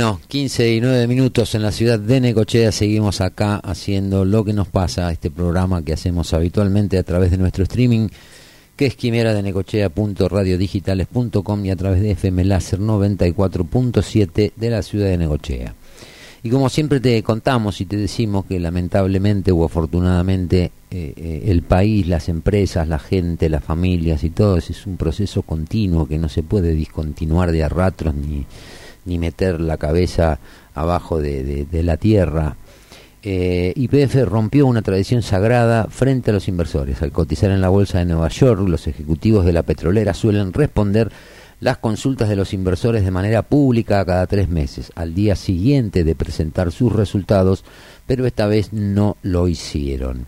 Bueno, 15 y 9 minutos en la ciudad de Necochea. Seguimos acá haciendo lo que nos pasa, este programa que hacemos habitualmente a través de nuestro streaming, que es quimera de necochea.radiodigitales.com y a través de FM Láser 94.7 de la ciudad de Necochea. Y como siempre te contamos y te decimos que lamentablemente o afortunadamente eh, eh, el país, las empresas, la gente, las familias y todo es un proceso continuo que no se puede discontinuar de a ratos ni, ni meter la cabeza abajo de, de- la tierra. Eh, YPF rompió una tradición sagrada frente a los inversores. Al cotizar en la bolsa de Nueva York, los ejecutivos de la petrolera suelen responder las consultas de los inversores de manera pública cada tres meses, al día siguiente de presentar sus resultados, pero esta vez no lo hicieron.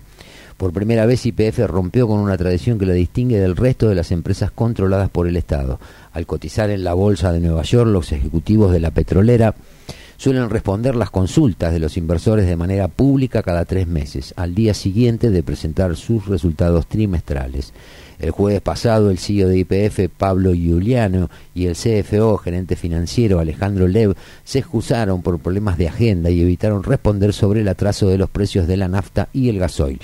Por primera vez YPF rompió con una tradición que la distingue del resto de las empresas controladas por el Estado. Al cotizar en la bolsa de Nueva York, los ejecutivos de la petrolera suelen responder las consultas de los inversores de manera pública cada tres meses, al día siguiente de presentar sus resultados trimestrales. El jueves pasado, el CEO de IPF, Pablo Giuliano, y el CFO, gerente financiero, Alejandro Lev, se excusaron por problemas de agenda y evitaron responder sobre el atraso de los precios de la nafta y el gasoil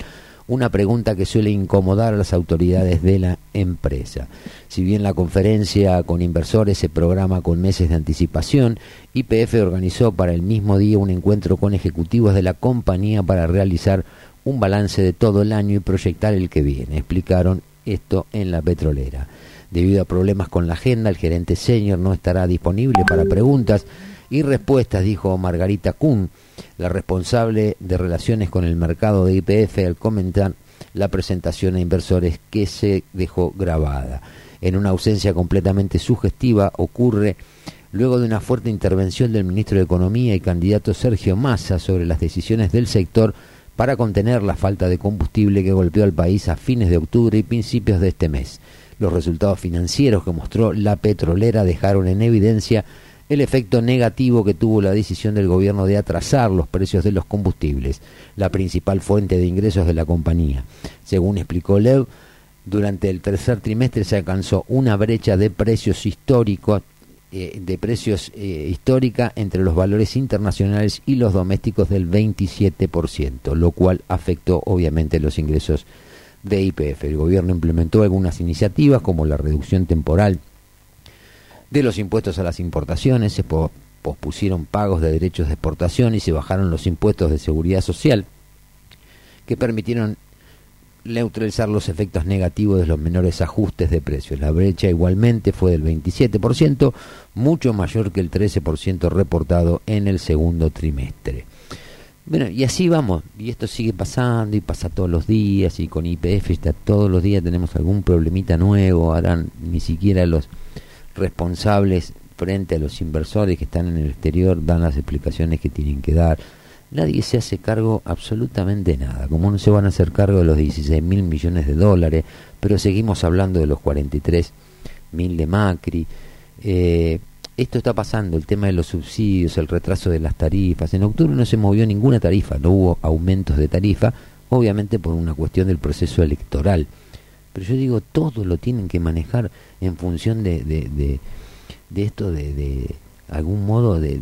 una pregunta que suele incomodar a las autoridades de la empresa. Si bien la conferencia con inversores se programa con meses de anticipación, IPF organizó para el mismo día un encuentro con ejecutivos de la compañía para realizar un balance de todo el año y proyectar el que viene. Explicaron esto en la petrolera. Debido a problemas con la agenda, el gerente senior no estará disponible para preguntas y respuestas, dijo Margarita Kuhn, la responsable de relaciones con el mercado de IPF, al comentar la presentación a inversores que se dejó grabada. En una ausencia completamente sugestiva ocurre luego de una fuerte intervención del ministro de Economía y candidato Sergio Massa sobre las decisiones del sector para contener la falta de combustible que golpeó al país a fines de octubre y principios de este mes. Los resultados financieros que mostró la petrolera dejaron en evidencia el efecto negativo que tuvo la decisión del gobierno de atrasar los precios de los combustibles, la principal fuente de ingresos de la compañía. Según explicó Lev, durante el tercer trimestre se alcanzó una brecha de precios históricos eh, de precios eh, histórica entre los valores internacionales y los domésticos del 27%, lo cual afectó obviamente los ingresos de IPF. El gobierno implementó algunas iniciativas como la reducción temporal de los impuestos a las importaciones, se po- pospusieron pagos de derechos de exportación y se bajaron los impuestos de seguridad social que permitieron neutralizar los efectos negativos de los menores ajustes de precios. La brecha igualmente fue del 27%, mucho mayor que el 13% reportado en el segundo trimestre. Bueno, y así vamos, y esto sigue pasando y pasa todos los días, y con IPF está todos los días tenemos algún problemita nuevo, ahora ni siquiera los responsables frente a los inversores que están en el exterior dan las explicaciones que tienen que dar. Nadie se hace cargo absolutamente nada, como no se van a hacer cargo de los 16 mil millones de dólares, pero seguimos hablando de los 43 mil de Macri. Eh, esto está pasando, el tema de los subsidios, el retraso de las tarifas. En octubre no se movió ninguna tarifa, no hubo aumentos de tarifa, obviamente por una cuestión del proceso electoral. Pero yo digo, todo lo tienen que manejar en función de, de, de, de esto de, de algún modo de,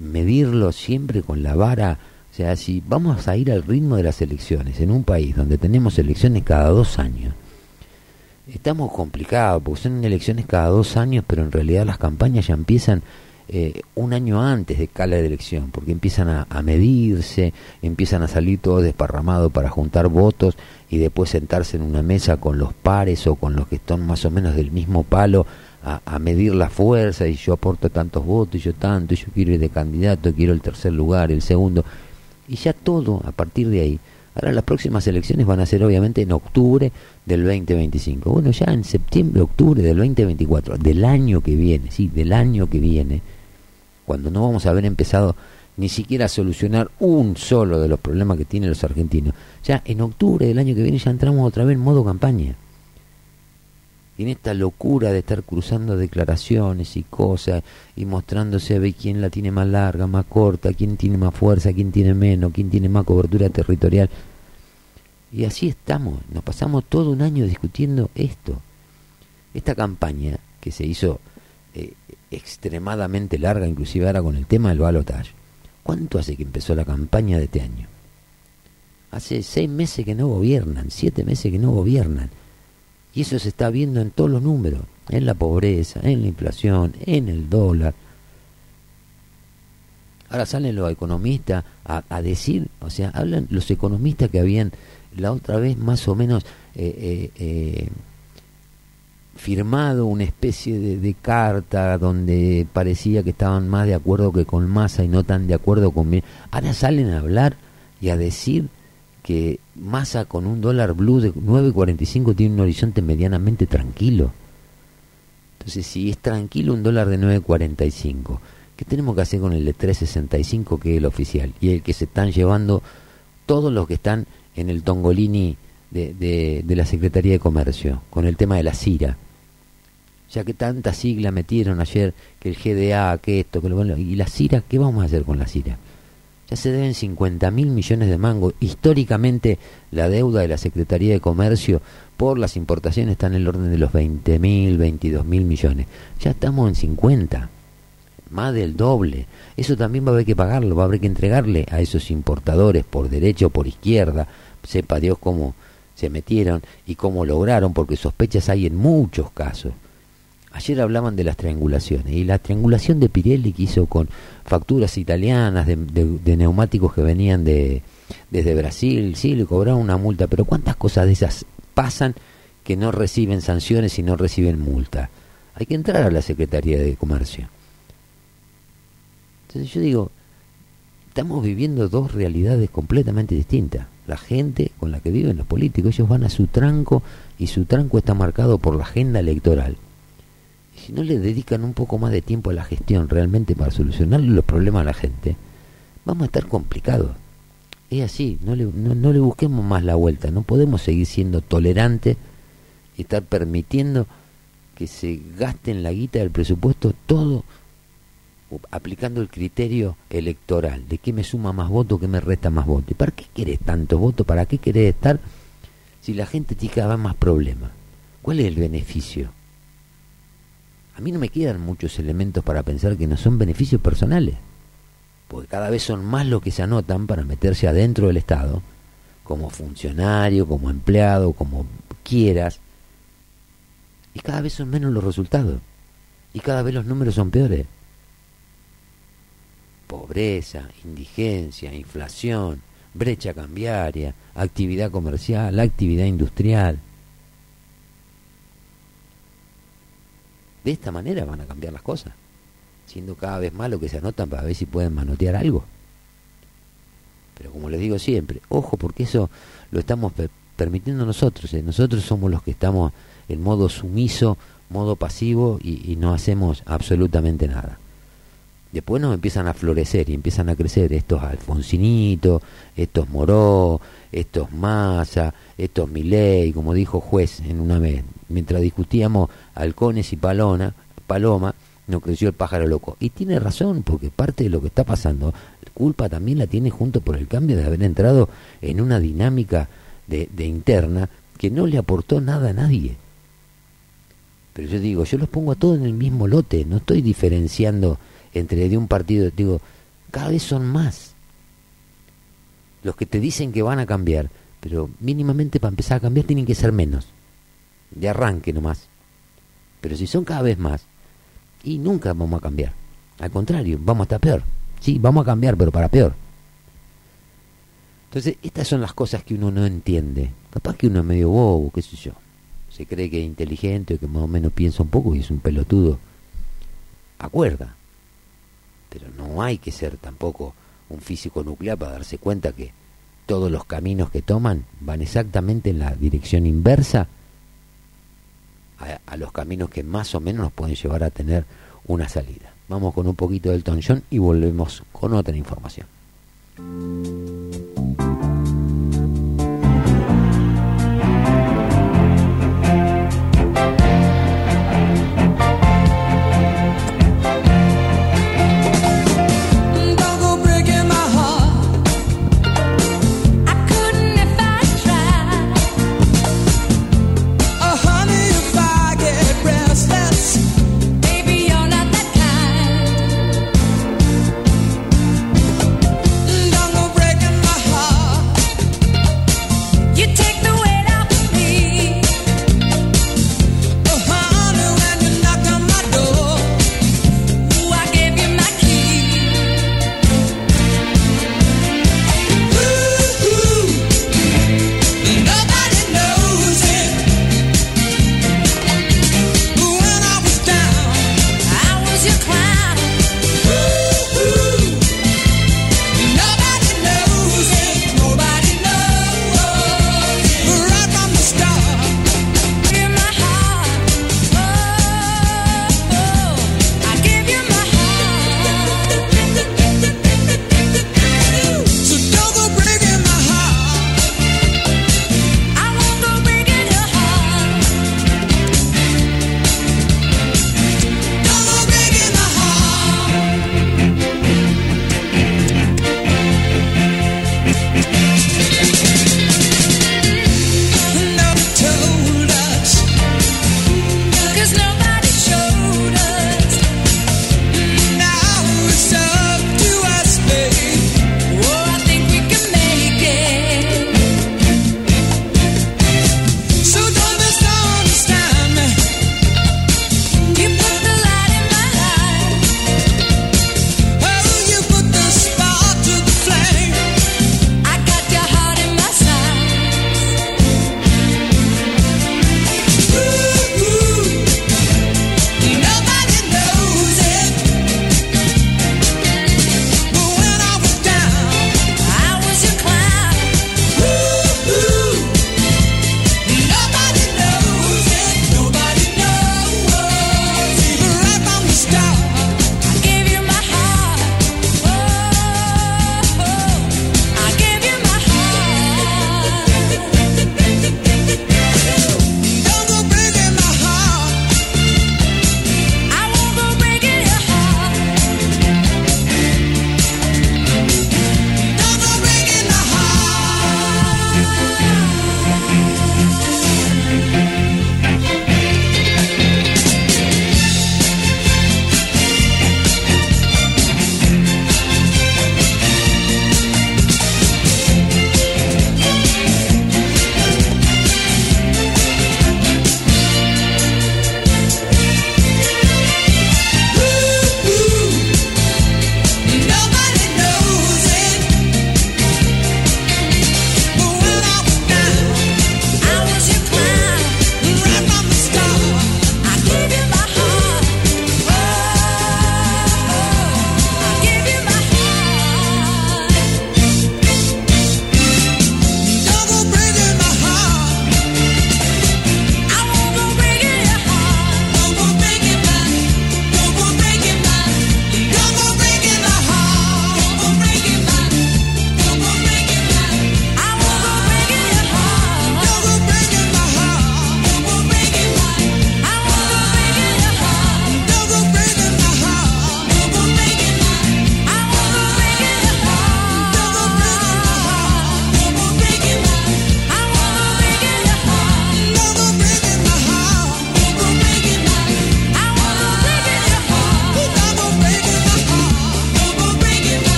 medirlo siempre con la vara. O sea, si vamos a ir al ritmo de las elecciones en un país donde tenemos elecciones cada dos años, estamos complicados, porque son elecciones cada dos años, pero en realidad las campañas ya empiezan eh, un año antes de cada elección, porque empiezan a, medirse, empiezan a salir todos desparramados para juntar votos y después sentarse en una mesa con los pares o con los que están más o menos del mismo palo a, medir la fuerza y yo aporto tantos votos y yo tanto, y yo quiero ir de candidato, quiero el tercer lugar, el segundo, y ya todo a partir de ahí. Ahora las próximas elecciones van a ser obviamente en octubre del 2025. Bueno, ya en septiembre, octubre del 2024, del año que viene, sí, del año que viene, cuando no vamos a haber empezado ni siquiera a solucionar un solo de los problemas que tienen los argentinos. Ya en octubre del año que viene ya entramos otra vez en modo campaña. En esta locura de estar cruzando declaraciones y cosas y mostrándose a ver quién la tiene más larga, más corta, quién tiene más fuerza, quién tiene menos, quién tiene más cobertura territorial. Y así estamos, nos pasamos todo un año discutiendo esto. Esta campaña que se hizo extremadamente larga, inclusive ahora con el tema del balotaje. ¿Cuánto hace que empezó la campaña de este año? Hace seis meses que no gobiernan, siete meses que no gobiernan. Y eso se está viendo en todos los números, en la pobreza, en la inflación, en el dólar. Ahora salen los economistas a, a decir, o sea, hablan los economistas que habían la otra vez más o menos eh, eh, eh firmado una especie de, carta donde parecía que estaban más de acuerdo que con Massa y no tan de acuerdo con... Ahora salen a hablar y a decir que Massa con un dólar blue de 9.45 tiene un horizonte medianamente tranquilo. Entonces, si es tranquilo un dólar de 9.45, ¿qué tenemos que hacer con el de 3.65 que es el oficial? Y el que se están llevando todos los que están en el Tongolini de, de, de la Secretaría de Comercio, con el tema de la CIRA ya que tanta sigla metieron ayer, que el GDA, que esto, que lo y la CIRA, ¿qué vamos a hacer con la CIRA? Ya se deben 50 mil millones de mangos. Históricamente la deuda de la Secretaría de Comercio por las importaciones está en el orden de los 20 mil, 22 mil millones. Ya estamos en 50, más del doble. Eso también va a haber que pagarlo, va a haber que entregarle a esos importadores por derecha o por izquierda. Sepa Dios cómo se metieron y cómo lograron, porque sospechas hay en muchos casos Ayer hablaban de las triangulaciones y la triangulación de Pirelli que hizo con facturas italianas de, neumáticos que venían de, desde Brasil, sí, le cobraron una multa, pero ¿cuántas cosas de esas pasan que no reciben sanciones y no reciben multa? Hay que entrar a la Secretaría de Comercio. Entonces yo digo, estamos viviendo dos realidades completamente distintas. La gente con la que viven los políticos, ellos van a su tranco y su tranco está marcado por la agenda electoral si no le dedican un poco más de tiempo a la gestión realmente para solucionar los problemas a la gente, vamos a estar complicados. Es así, no le, no, le busquemos más la vuelta, no podemos seguir siendo tolerantes y estar permitiendo que se gaste en la guita del presupuesto todo aplicando el criterio electoral, de qué me suma más voto, qué me resta más voto. ¿Y para qué querés tanto voto? ¿Para qué querés estar si la gente tiene cada más problemas? ¿Cuál es el beneficio? A mí no me quedan muchos elementos para pensar que no son beneficios personales, porque cada vez son más los que se anotan para meterse adentro del Estado, como funcionario, como empleado, como quieras, y cada vez son menos los resultados, y cada vez los números son peores. Pobreza, indigencia, inflación, brecha cambiaria, actividad comercial, actividad industrial, De esta manera van a cambiar las cosas, siendo cada vez más lo que se anotan para ver si pueden manotear algo. Pero como les digo siempre, ojo porque eso lo estamos permitiendo nosotros, ¿eh? nosotros somos los que estamos en modo sumiso, modo pasivo y, no hacemos absolutamente nada. Después nos empiezan a florecer y empiezan a crecer estos Alfonsinitos, estos Moró, estos Massa, estos Milei, como dijo juez en una vez, mientras discutíamos halcones y palona, paloma, nos creció el pájaro loco. Y tiene razón, porque parte de lo que está pasando, culpa también la tiene junto por el cambio de haber entrado en una dinámica de, de interna que no le aportó nada a nadie. Pero yo digo, yo los pongo a todos en el mismo lote, no estoy diferenciando entre de un partido, digo, cada vez son más los que te dicen que van a cambiar, pero mínimamente para empezar a cambiar tienen que ser menos, de arranque nomás. Pero si son cada vez más, y nunca vamos a cambiar. Al contrario, vamos a estar peor. Sí, vamos a cambiar, pero para peor. Entonces, estas son las cosas que uno no entiende. Capaz que uno es medio bobo, qué sé yo. Se cree que es inteligente, que más o menos piensa un poco y es un pelotudo. Acuerda. Pero no hay que ser tampoco un físico nuclear para darse cuenta que todos los caminos que toman van exactamente en la dirección inversa a, los caminos que más o menos nos pueden llevar a tener una salida. Vamos con un poquito del John y volvemos con otra información.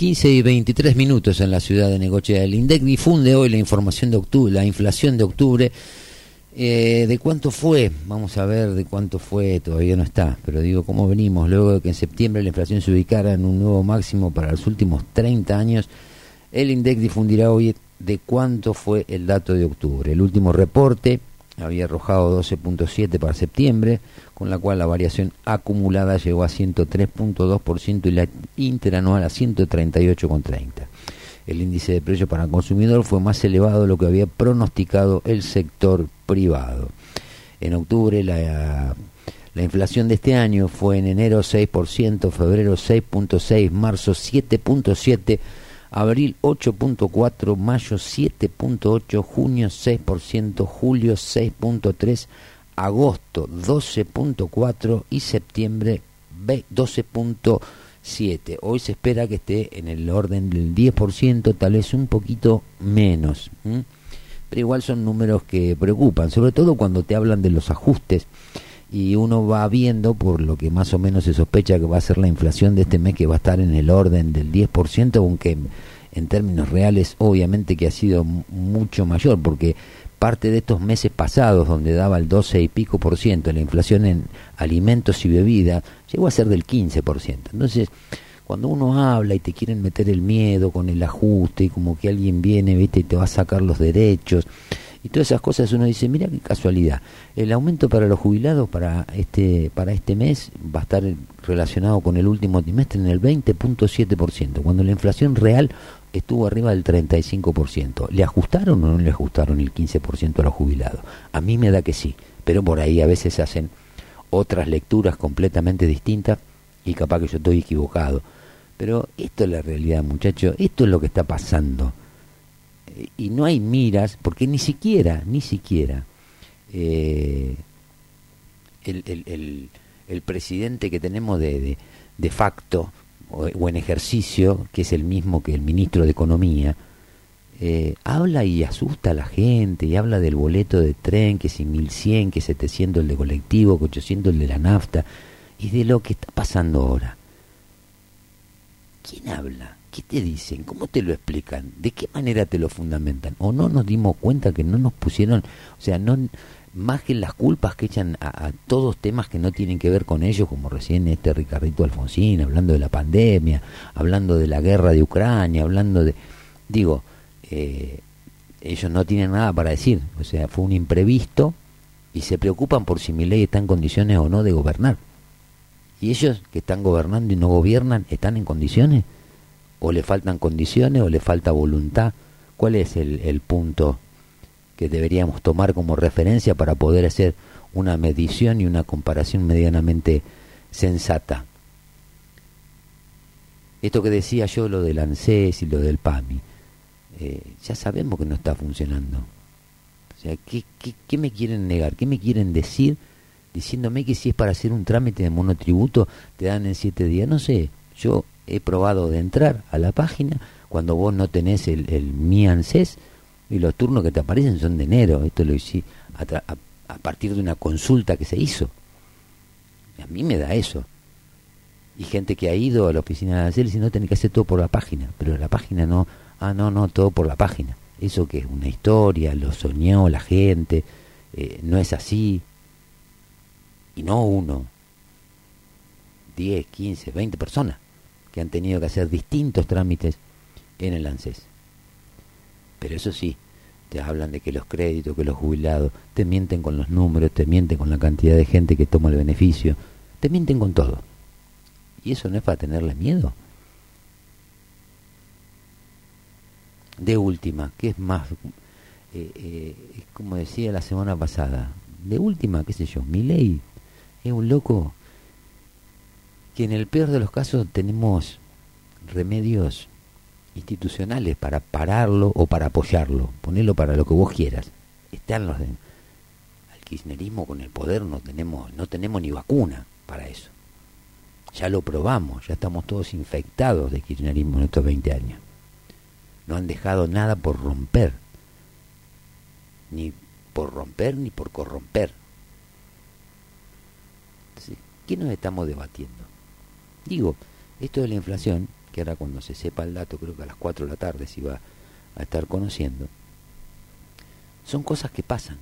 15 y 23 minutos en la ciudad de Negochea. El INDEC difunde hoy la información de octubre, la inflación de octubre. Eh, ¿De cuánto fue? Vamos a ver de cuánto fue, todavía no está, pero digo, ¿cómo venimos? Luego de que en septiembre la inflación se ubicara en un nuevo máximo para los últimos 30 años, el INDEC difundirá hoy de cuánto fue el dato de octubre. El último reporte había arrojado 12.7 para septiembre, con la cual la variación acumulada llegó a 103.2% y la interanual a 138.30. El índice de precios para el consumidor fue más elevado de lo que había pronosticado el sector privado. En octubre la, la inflación de este año fue en enero 6%, febrero 6.6%, marzo 7.7%, abril 8.4%, mayo 7.8%, junio 6%, julio 6.3%, agosto 12.4% y septiembre 12.7%. Hoy se espera que esté en el orden del 10%, tal vez un poquito menos. Pero igual son números que preocupan, sobre todo cuando te hablan de los ajustes y uno va viendo por lo que más o menos se sospecha que va a ser la inflación de este mes que va a estar en el orden del 10%, aunque en términos reales obviamente que ha sido mucho mayor porque parte de estos meses pasados donde daba el 12 y pico por ciento la inflación en alimentos y bebidas llegó a ser del 15 por ciento. Entonces, cuando uno habla y te quieren meter el miedo con el ajuste y como que alguien viene, ¿viste? y te va a sacar los derechos y todas esas cosas uno dice, mira qué casualidad, el aumento para los jubilados para este para este mes va a estar relacionado con el último trimestre en el 20.7%, cuando la inflación real estuvo arriba del 35%. ¿Le ajustaron o no le ajustaron el 15% a los jubilados? A mí me da que sí, pero por ahí a veces hacen otras lecturas completamente distintas y capaz que yo estoy equivocado. Pero esto es la realidad, muchachos, esto es lo que está pasando. Y no hay miras, porque ni siquiera, ni siquiera eh, el, el, el, presidente que tenemos de, de facto, o, en ejercicio, que es el mismo que el ministro de Economía, eh, habla y asusta a la gente, y habla del boleto de tren, que es 1100, que es 700 el de colectivo, que 800 el de la nafta, y de lo que está pasando ahora. ¿Quién habla? ¿Qué te dicen? ¿Cómo te lo explican? ¿De qué manera te lo fundamentan? ¿O no nos dimos cuenta que no nos pusieron, o sea, no más que las culpas que echan a, todos temas que no tienen que ver con ellos, como recién este Ricardito Alfonsín, hablando de la pandemia, hablando de la guerra de Ucrania, hablando de... Digo, eh, ellos no tienen nada para decir, o sea, fue un imprevisto y se preocupan por si mi ley está en condiciones o no de gobernar. ¿Y ellos que están gobernando y no gobiernan, están en condiciones? ¿O le faltan condiciones o le falta voluntad? ¿Cuál es el, el punto que deberíamos tomar como referencia para poder hacer una medición y una comparación medianamente sensata. Esto que decía yo, lo del ANSES y lo del PAMI, eh, ya sabemos que no está funcionando. O sea, ¿qué, ¿qué, qué, me quieren negar? ¿Qué me quieren decir diciéndome que si es para hacer un trámite de monotributo te dan en siete días? No sé, yo he probado de entrar a la página cuando vos no tenés el, el Mi ANSES y los turnos que te aparecen son de enero. Esto lo hice a, partir de una consulta que se hizo. A mí me da eso. Y gente que ha ido a la oficina de hacer y no, tiene que hacer todo por la página. Pero la página no, ah, no, no, todo por la página. Eso que es una historia, lo soñó la gente, eh, no es así. Y no uno, 10, 15, 20 personas que han tenido que hacer distintos trámites en el ANSES. Pero eso sí, te hablan de que los créditos, que los jubilados, te mienten con los números, te mienten con la cantidad de gente que toma el beneficio, te mienten con todo. ¿Y eso no es para tenerle miedo? De última, que es más, eh, eh, como decía la semana pasada, de última, qué sé yo, mi ley es un loco que en el peor de los casos tenemos remedios institucionales para pararlo o para apoyarlo, ponerlo para lo que vos quieras. Están los de, al kirchnerismo con el poder no tenemos no tenemos ni vacuna para eso. Ya lo probamos, ya estamos todos infectados de kirchnerismo en estos 20 años. No han dejado nada por romper. Ni por romper ni por corromper. Entonces, ¿qué nos estamos debatiendo? Digo, Esto de la inflación, que ahora cuando se sepa el dato, creo que a las 4 de la tarde se va a estar conociendo, son cosas que pasan.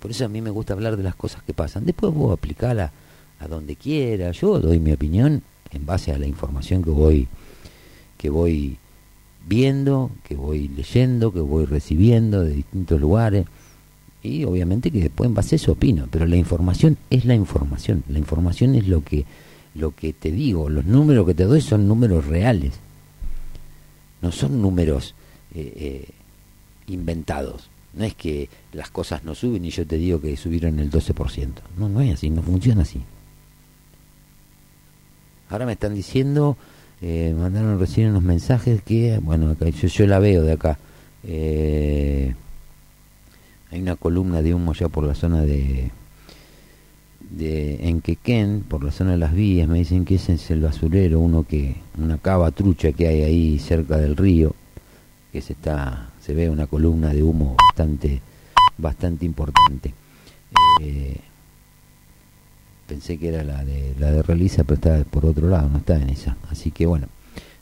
Por eso a mí me gusta hablar de las cosas que pasan. Después vos aplicarla a donde quiera. Yo doy mi opinión en base a la información que voy que voy viendo, que voy leyendo, que voy recibiendo de distintos lugares y obviamente que después en base a eso opino, pero la información es la información, la información es lo que lo que te digo, los números que te doy son números reales, no son números eh, eh, inventados. No es que las cosas no suben y yo te digo que subieron el 12%. No, no es así, no funciona así. Ahora me están diciendo, eh, mandaron recién unos mensajes que, bueno, yo, yo la veo de acá. Eh, hay una columna de humo ya por la zona de, de en Quequén, por la zona de las vías, me dicen que ese es el basurero, uno que, una cava trucha que hay ahí cerca del río, que se está, se ve una columna de humo bastante, bastante importante. Eh, pensé que era la de la de Relisa, pero está por otro lado, no está en esa. Así que bueno,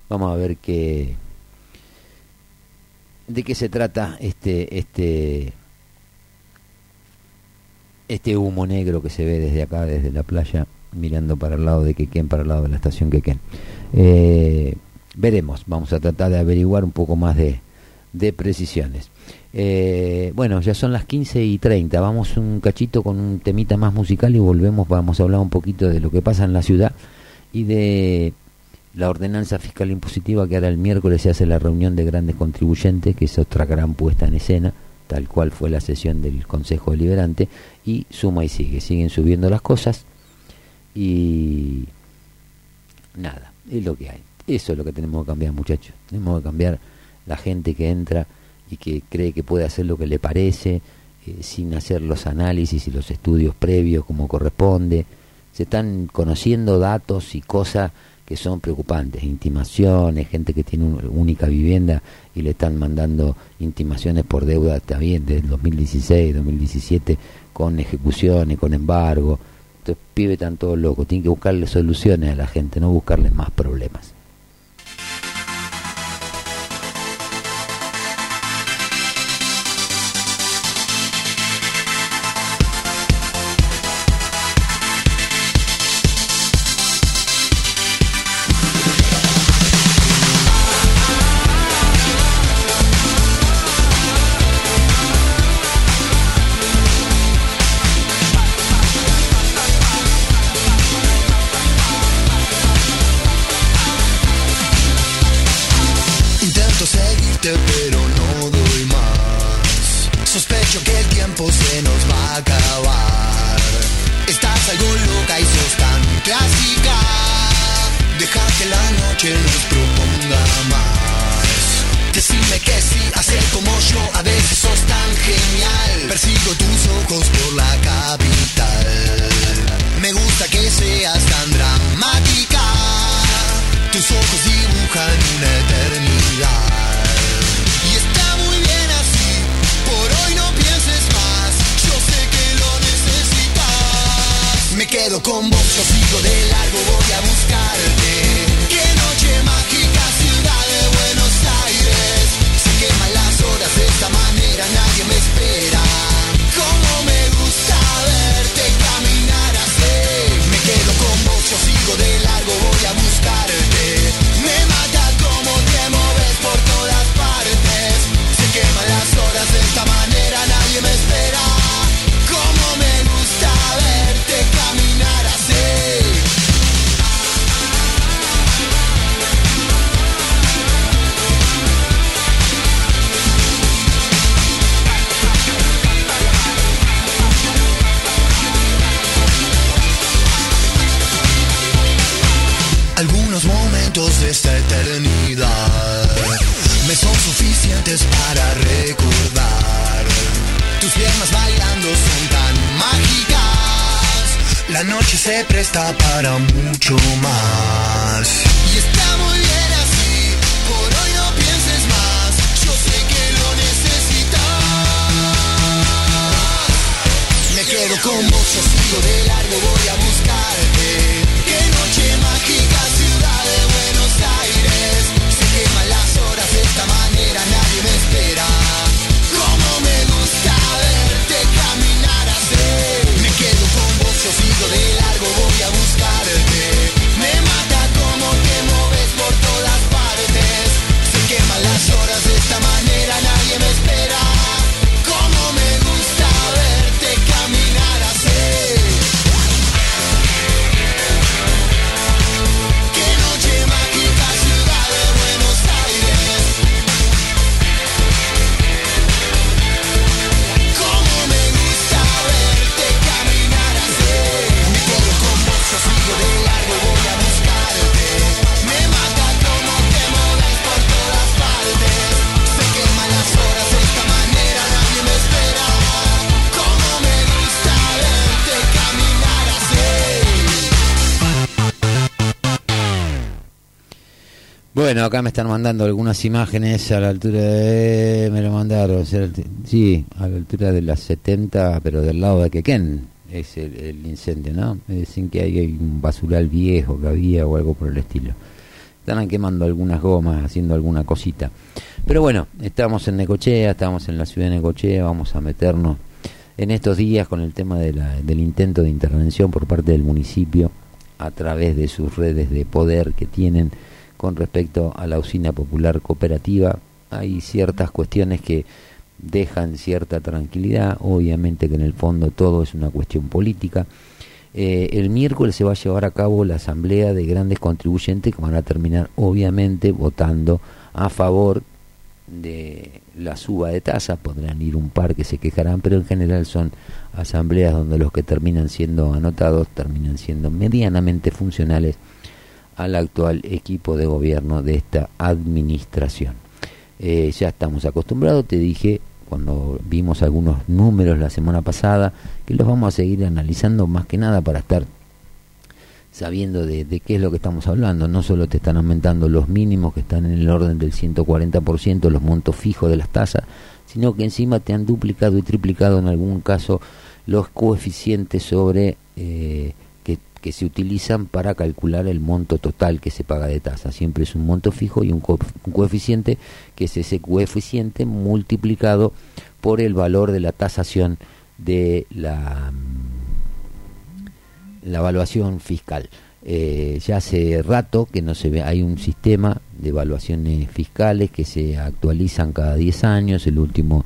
vamos a ver qué de qué se trata este este este humo negro que se ve desde acá, desde la playa, mirando para el lado de Quequén, para el lado de la estación Quequén. Eh, veremos, vamos a tratar de averiguar un poco más de, de precisiones. Eh, bueno, ya son las 15 y 30. Vamos un cachito con un temita más musical y volvemos. Vamos a hablar un poquito de lo que pasa en la ciudad y de la ordenanza fiscal impositiva que ahora el miércoles se hace la reunión de grandes contribuyentes, que es otra gran puesta en escena, tal cual fue la sesión del Consejo Deliberante, y suma y sigue. Siguen subiendo las cosas y nada, es lo que hay. Eso es lo que tenemos que cambiar, muchachos. Tenemos que cambiar la gente que entra y que cree que puede hacer lo que le parece eh, sin hacer los análisis y los estudios previos como corresponde. Se están conociendo datos y cosas que son preocupantes, intimaciones, gente que tiene una única vivienda y le están mandando intimaciones por deuda, bien, desde 2016, 2017, con ejecuciones, con embargo. Entonces, pibe tan todo loco, tiene que buscarle soluciones a la gente, no buscarle más problemas. Bueno, acá me están mandando algunas imágenes a la altura de... Me lo mandaron, sí, a la altura de las 70, pero del lado de Quequén es el, incendio, ¿no? Me dicen que hay, un basural viejo que había o algo por el estilo. Están quemando algunas gomas, haciendo alguna cosita. Pero bueno, estamos en Necochea, estamos en la ciudad de Necochea, vamos a meternos en estos días con el tema de la, del intento de intervención por parte del municipio a través de sus redes de poder que tienen con respecto a la usina popular cooperativa. Hay ciertas cuestiones que dejan cierta tranquilidad, obviamente que en el fondo todo es una cuestión política. Eh, el miércoles se va a llevar a cabo la asamblea de grandes contribuyentes que van a terminar obviamente votando a favor de la suba de tasas, podrán ir un par que se quejarán, pero en general son asambleas donde los que terminan siendo anotados terminan siendo medianamente funcionales al actual equipo de gobierno de esta administración. Eh, ya estamos acostumbrados, te dije cuando vimos algunos números la semana pasada, que los vamos a seguir analizando más que nada para estar sabiendo de, qué es lo que estamos hablando. No solo te están aumentando los mínimos que están en el orden del 140%, los montos fijos de las tasas, sino que encima te han duplicado y triplicado en algún caso los coeficientes sobre eh, que, se utilizan para calcular el monto total que se paga de tasa. Siempre es un monto fijo y un, un coeficiente que es ese coeficiente multiplicado por el valor de la tasación de la la evaluación fiscal. Eh, ya hace rato que no se ve, hay un sistema de evaluaciones fiscales que se actualizan cada 10 años, el último,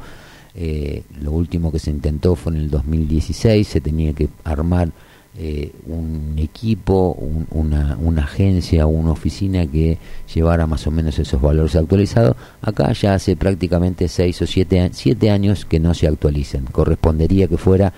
eh, lo último que se intentó fue en el 2016, se tenía que armar eh, un equipo, una, una agencia, una oficina que llevara más o menos esos valores actualizados. Acá ya hace prácticamente 6 o 7 siete años que no se actualizan. Correspondería que fuera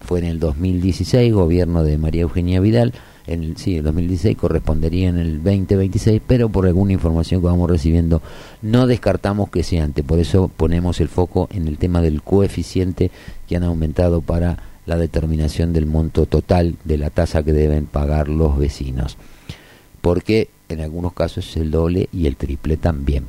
fue en el 2016, gobierno de María Eugenia Vidal, en el, sí, el 2016 correspondería en el 2026, pero por alguna información que vamos recibiendo no descartamos que sea antes, por eso ponemos el foco en el tema del coeficiente que han aumentado para la determinación del monto total de la tasa que deben pagar los vecinos, porque en algunos casos es el doble y el triple también.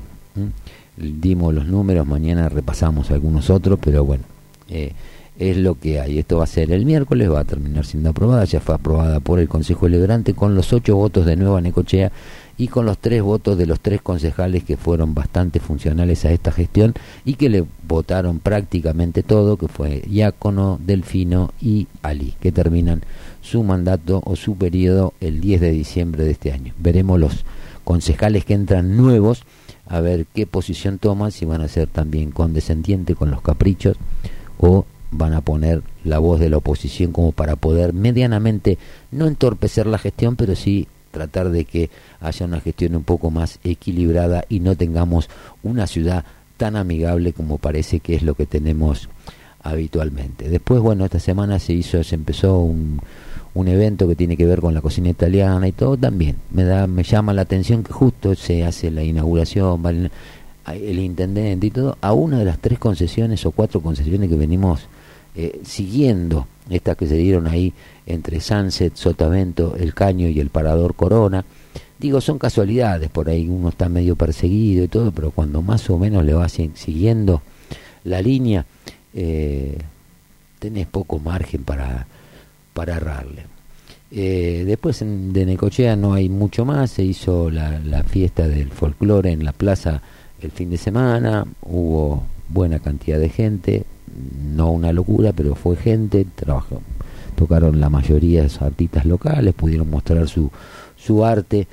Dimos los números, mañana repasamos algunos otros, pero bueno. Eh, es lo que hay. Esto va a ser el miércoles, va a terminar siendo aprobada, ya fue aprobada por el Consejo Deliberante con los ocho votos de Nueva Necochea y con los tres votos de los tres concejales que fueron bastante funcionales a esta gestión y que le votaron prácticamente todo, que fue Iácono, Delfino y Ali, que terminan su mandato o su periodo el 10 de diciembre de este año. Veremos los concejales que entran nuevos a ver qué posición toman, si van a ser también condescendientes con los caprichos o van a poner la voz de la oposición como para poder medianamente no entorpecer la gestión, pero sí tratar de que haya una gestión un poco más equilibrada y no tengamos una ciudad tan amigable como parece que es lo que tenemos habitualmente. Después, bueno, esta semana se hizo, se empezó un, un evento que tiene que ver con la cocina italiana y todo también. Me da, me llama la atención que justo se hace la inauguración, el intendente y todo, a una de las tres concesiones o cuatro concesiones que venimos eh, siguiendo estas que se dieron ahí entre Sunset, Sotavento, El Caño y el Parador Corona. Digo, son casualidades, por ahí uno está medio perseguido y todo, pero cuando más o menos le vas siguiendo la línea, eh, tenés poco margen para, para errarle. Eh, después de Necochea no hay mucho más, se hizo la, la fiesta del folclore en la plaza el fin de semana, hubo buena cantidad de gente, no una locura, pero fue gente, trabajó, tocaron la mayoría de artistas locales, pudieron mostrar su, su arte,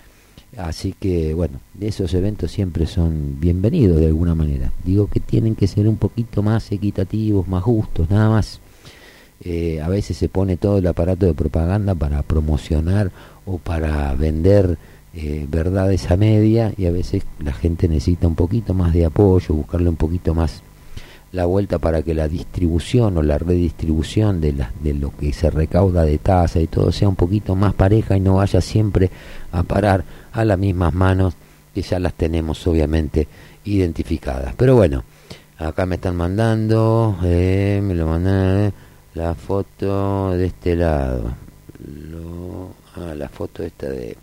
así que bueno, esos eventos siempre son bienvenidos de alguna manera. Digo que tienen que ser un poquito más equitativos, más justos, nada más. Eh, a veces se pone todo el aparato de propaganda para promocionar o para vender eh, verdades a media y a veces la gente necesita un poquito más de apoyo, buscarle un poquito más la vuelta para que la distribución o la redistribución de, de lo que se recauda de tasa y todo sea un poquito más pareja y no vaya siempre a parar a las mismas manos que ya las tenemos obviamente identificadas. Pero bueno, acá me están mandando, eh, me lo mandan la foto de este lado, lo, ah, la foto esta de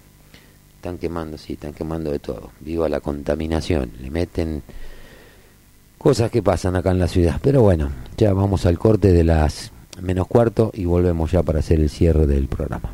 están quemando, sí, están quemando de todo. Viva la contaminación, le meten cosas que pasan acá en la ciudad. Pero bueno, ya vamos al corte de las menos cuarto y volvemos ya para hacer el cierre del programa.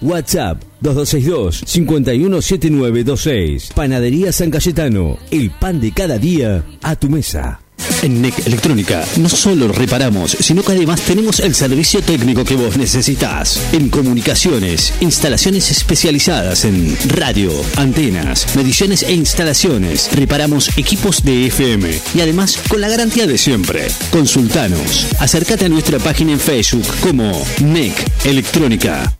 WhatsApp 2262 517926. Panadería San Cayetano. El pan de cada día a tu mesa. En NEC Electrónica no solo reparamos, sino que además tenemos el servicio técnico que vos necesitas. En comunicaciones, instalaciones especializadas en radio, antenas, mediciones e instalaciones. Reparamos equipos de FM y además con la garantía de siempre. Consultanos. Acércate a nuestra página en Facebook como NEC Electrónica.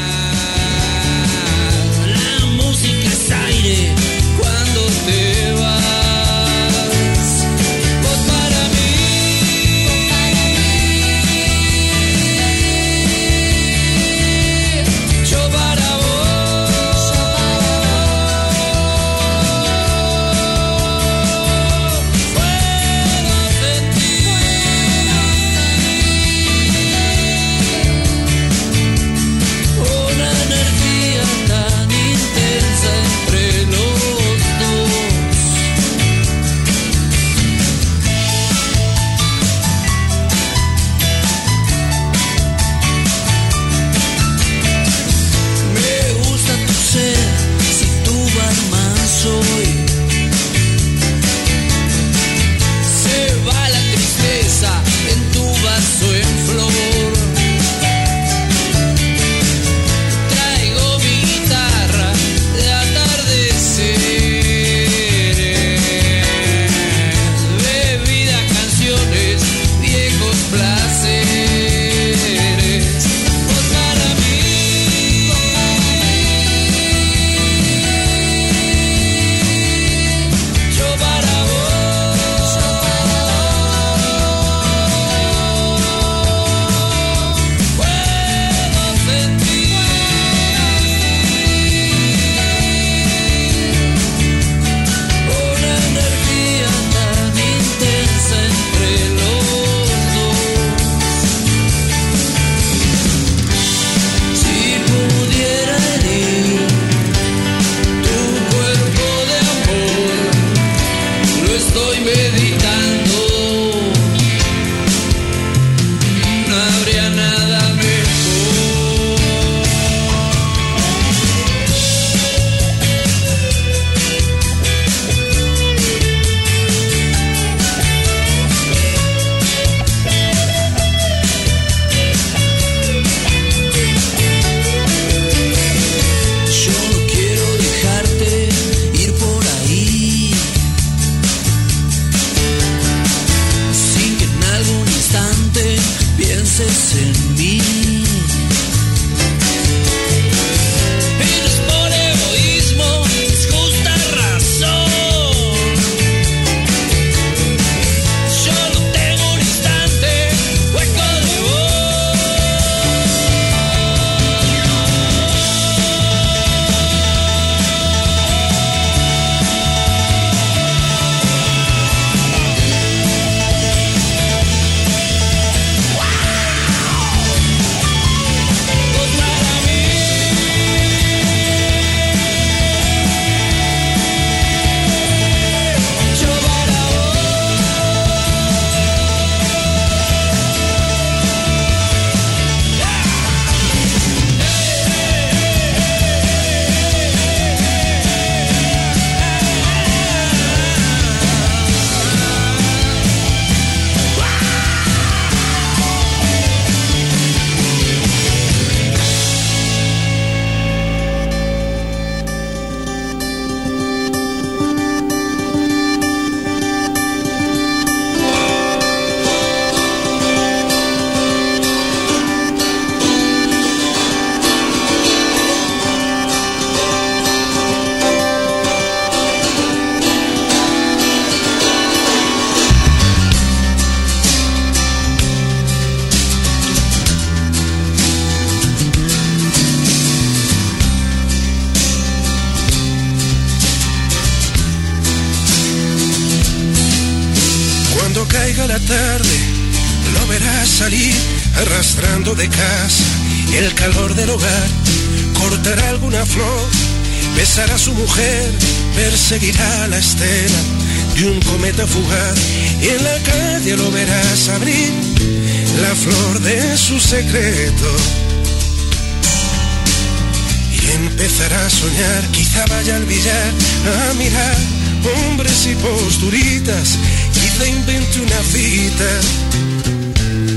hombres y posturitas, quizá invente una cita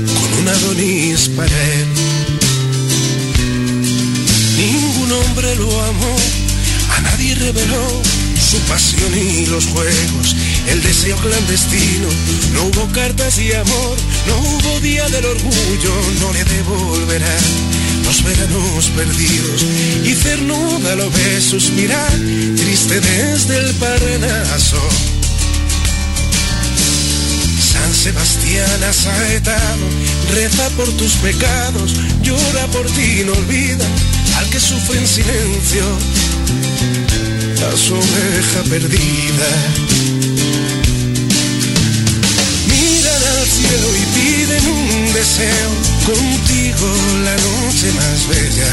con un Adonis para él. Ningún hombre lo amó, a nadie reveló su pasión y los juegos, el deseo clandestino. No hubo cartas y amor, no hubo día del orgullo, no le devolverá los veranos perdidos. Y cernuda lo ve suspirar, triste desde el Parnaso. San Sebastián asaetado, reza por tus pecados, llora por ti, no olvida al que sufre en silencio a su oveja perdida. Miran al cielo y piden un deseo, contigo la noche más bella.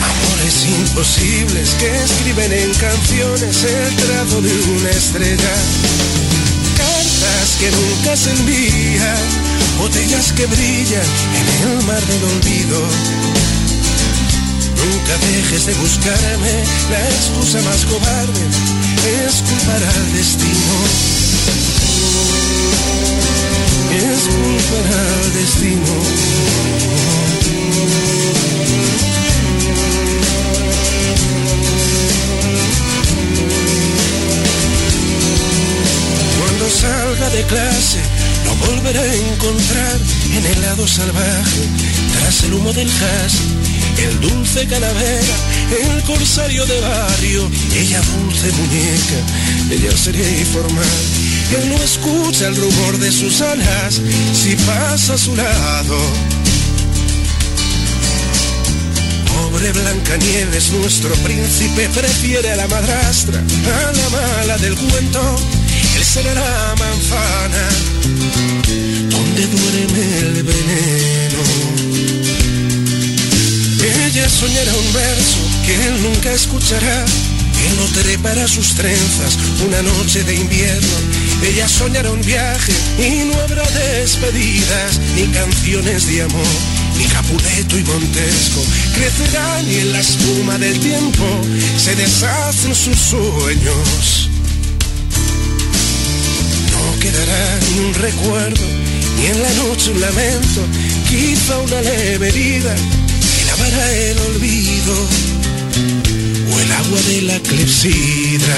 Amores imposibles que escriben en canciones el trazo de una estrella. Cartas que nunca se envían, botellas que brillan en el mar del olvido Nunca dejes de buscarme, la excusa más cobarde es culpar al destino. Es culpar al destino. Cuando salga de clase, lo volveré a encontrar en el lado salvaje, tras el humo del gas el dulce calavera, el corsario de barrio, ella dulce muñeca, ella sería informal. Él no escucha el rumor de sus alas si pasa a su lado. Pobre Blancanieves, nuestro príncipe prefiere a la madrastra, a la mala del cuento. Él será la manzana donde duerme el veneno. Ella soñará un verso que él nunca escuchará. Él no trepará sus trenzas una noche de invierno. Ella soñará un viaje y no habrá despedidas, ni canciones de amor, ni Capuleto y Montesco. Crecerán y en la espuma del tiempo se deshacen sus sueños. No quedará ni un recuerdo, ni en la noche un lamento, quizá una leve herida para el olvido o el agua de la clepsidra.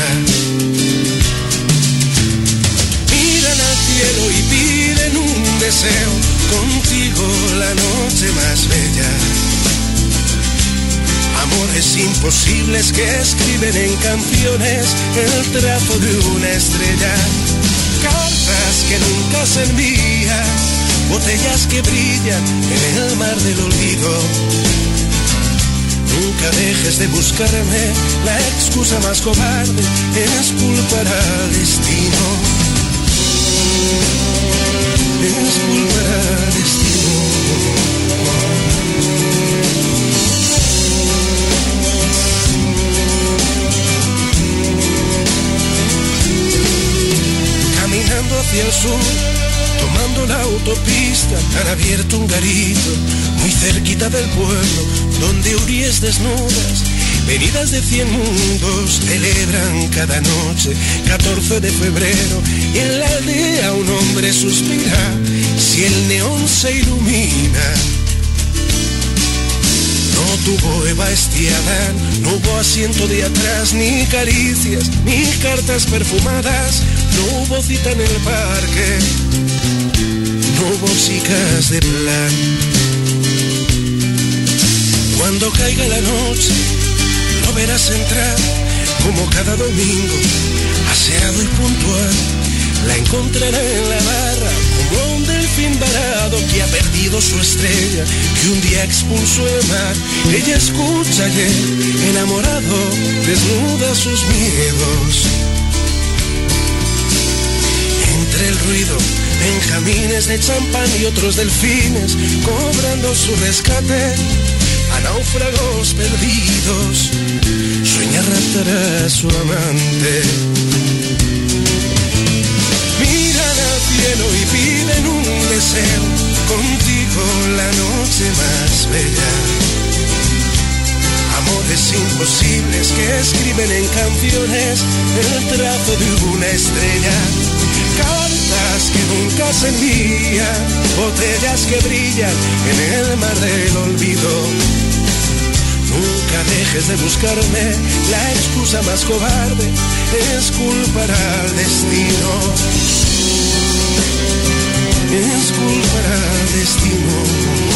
Cielo y piden un deseo, contigo la noche más bella. Amores imposibles que escriben en canciones el trazo de una estrella. Cartas que nunca se botellas que brillan en el mar del olvido Nunca dejes de buscarme, la excusa más cobarde es culpar al destino. Es culpar al destino. Caminando hacia el sur, tomando la autopista, han abierto un garito muy cerquita del pueblo donde huríes desnudas, venidas de cien mundos, celebran cada noche, 14 de febrero, y en la aldea un hombre suspira, si el neón se ilumina. No tuvo Eva estiada, no hubo asiento de atrás, ni caricias, ni cartas perfumadas, no hubo cita en el parque, no hubo chicas de plan cuando caiga la noche, verás entrar como cada domingo, aseado y puntual. La encontrará en la barra como un delfín varado que ha perdido su estrella, que un día expulsó el mar. Ella escucha él, enamorado, desnuda sus miedos entre el ruido, benjamines de champán y otros delfines cobrando su rescate a náufragos perdidos. Sueña raptar a su amante. Miran al cielo y piden un deseo, contigo la noche más bella amores imposibles que escriben en canciones el trazo de una estrella. Cartas que nunca se envían, botellas que brillan en el mar del olvido. Nunca dejes de buscarme, la excusa más cobarde es culpar al destino. Es culpar al destino.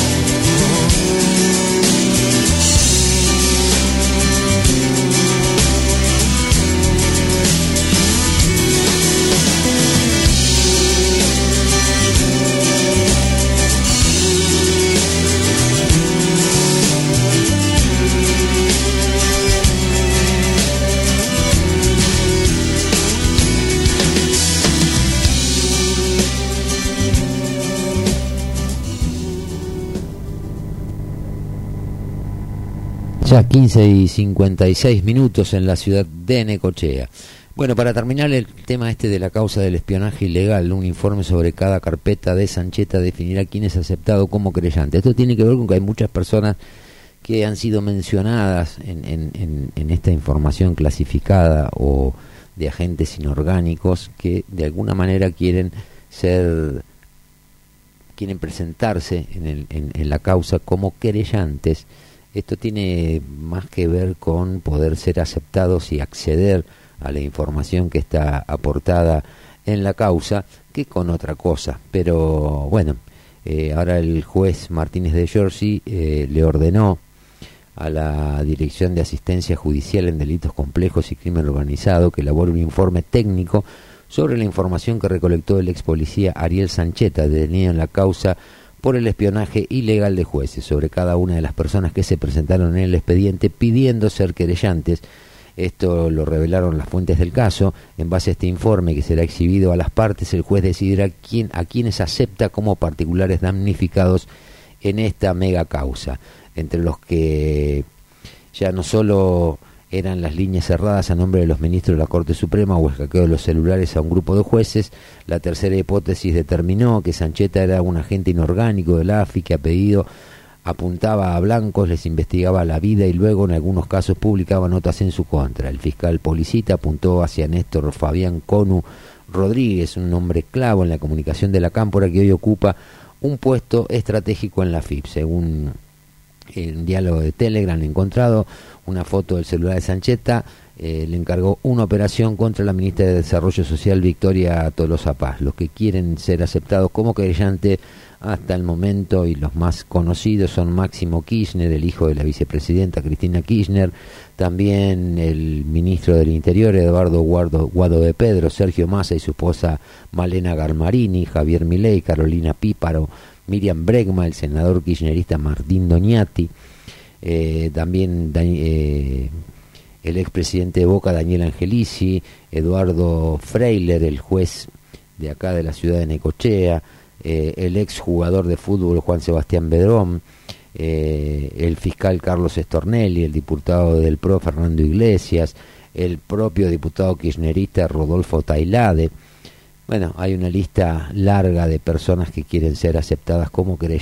Ya 15 y 56 minutos en la ciudad de Necochea. Bueno, para terminar el tema este de la causa del espionaje ilegal, un informe sobre cada carpeta de Sancheta definirá quién es aceptado como creyente. Esto tiene que ver con que hay muchas personas que han sido mencionadas en, en, en esta información clasificada o de agentes inorgánicos que de alguna manera quieren ser quieren presentarse en, el, en la causa como querellantes esto tiene más que ver con poder ser aceptados y acceder a la información que está aportada en la causa que con otra cosa. Pero bueno, eh, ahora el juez Martínez de Giorgi eh, le ordenó a la Dirección de Asistencia Judicial en Delitos Complejos y Crimen Organizado que elabore un informe técnico sobre la información que recolectó el ex policía Ariel Sancheta, detenido en la causa por el espionaje ilegal de jueces sobre cada una de las personas que se presentaron en el expediente pidiendo ser querellantes. Esto lo revelaron las fuentes del caso. En base a este informe que será exhibido a las partes, el juez decidirá quién, a quienes acepta como particulares damnificados en esta mega causa, entre los que ya no solo eran las líneas cerradas a nombre de los ministros de la Corte Suprema o el hackeo de los celulares a un grupo de jueces. La tercera hipótesis determinó que Sancheta era un agente inorgánico del AFI que a pedido apuntaba a blancos, les investigaba la vida y luego en algunos casos publicaba notas en su contra. El fiscal Policita apuntó hacia Néstor Fabián Conu Rodríguez, un nombre clavo en la comunicación de la Cámpora que hoy ocupa un puesto estratégico en la FIP, según el diálogo de Telegram encontrado una foto del celular de Sancheta, eh, le encargó una operación contra la ministra de Desarrollo Social Victoria Tolosa Paz. Los que quieren ser aceptados como querellante hasta el momento y los más conocidos son Máximo Kirchner, el hijo de la vicepresidenta Cristina Kirchner, también el ministro del Interior Eduardo Guado, de Pedro, Sergio Massa y su esposa Malena Garmarini, Javier Milei, Carolina Píparo, Miriam Bregma, el senador kirchnerista Martín Doñati, eh, también eh, el expresidente de Boca, Daniel Angelici, Eduardo Freiler, el juez de acá de la ciudad de Necochea, eh, el ex jugador de fútbol Juan Sebastián Bedrón, el fiscal Carlos Estornelli, el diputado del PRO Fernando Iglesias, el propio diputado kirchnerista Rodolfo Tailade. Bueno, hay una lista larga de personas que quieren ser aceptadas como eh,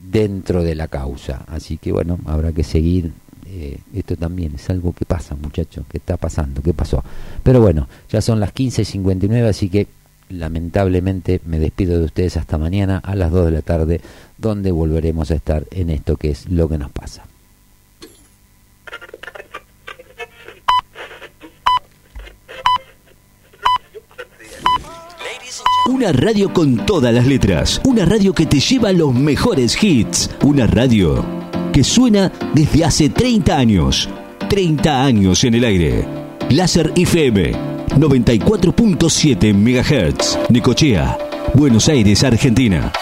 dentro de la causa. Así que bueno, habrá que seguir. Eh, esto también es algo que pasa, muchachos, que está pasando, qué pasó. Pero bueno, ya son las 15.59, así que lamentablemente me despido de ustedes hasta mañana a las 2 de la tarde, donde volveremos a estar en esto que es lo que nos pasa. Una radio con todas las letras. Una radio que te lleva los mejores hits. Una radio que suena desde hace 30 años. 30 años en el aire. Láser FM 94.7 MHz. Necochea, Buenos Aires, Argentina.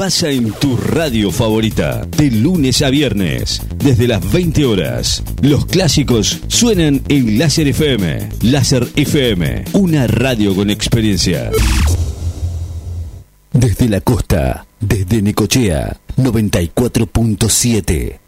Pasa en tu radio favorita, de lunes a viernes, desde las 20 horas. Los clásicos suenan en Láser FM. Láser FM, una radio con experiencia. Desde la costa, desde Necochea, 94.7.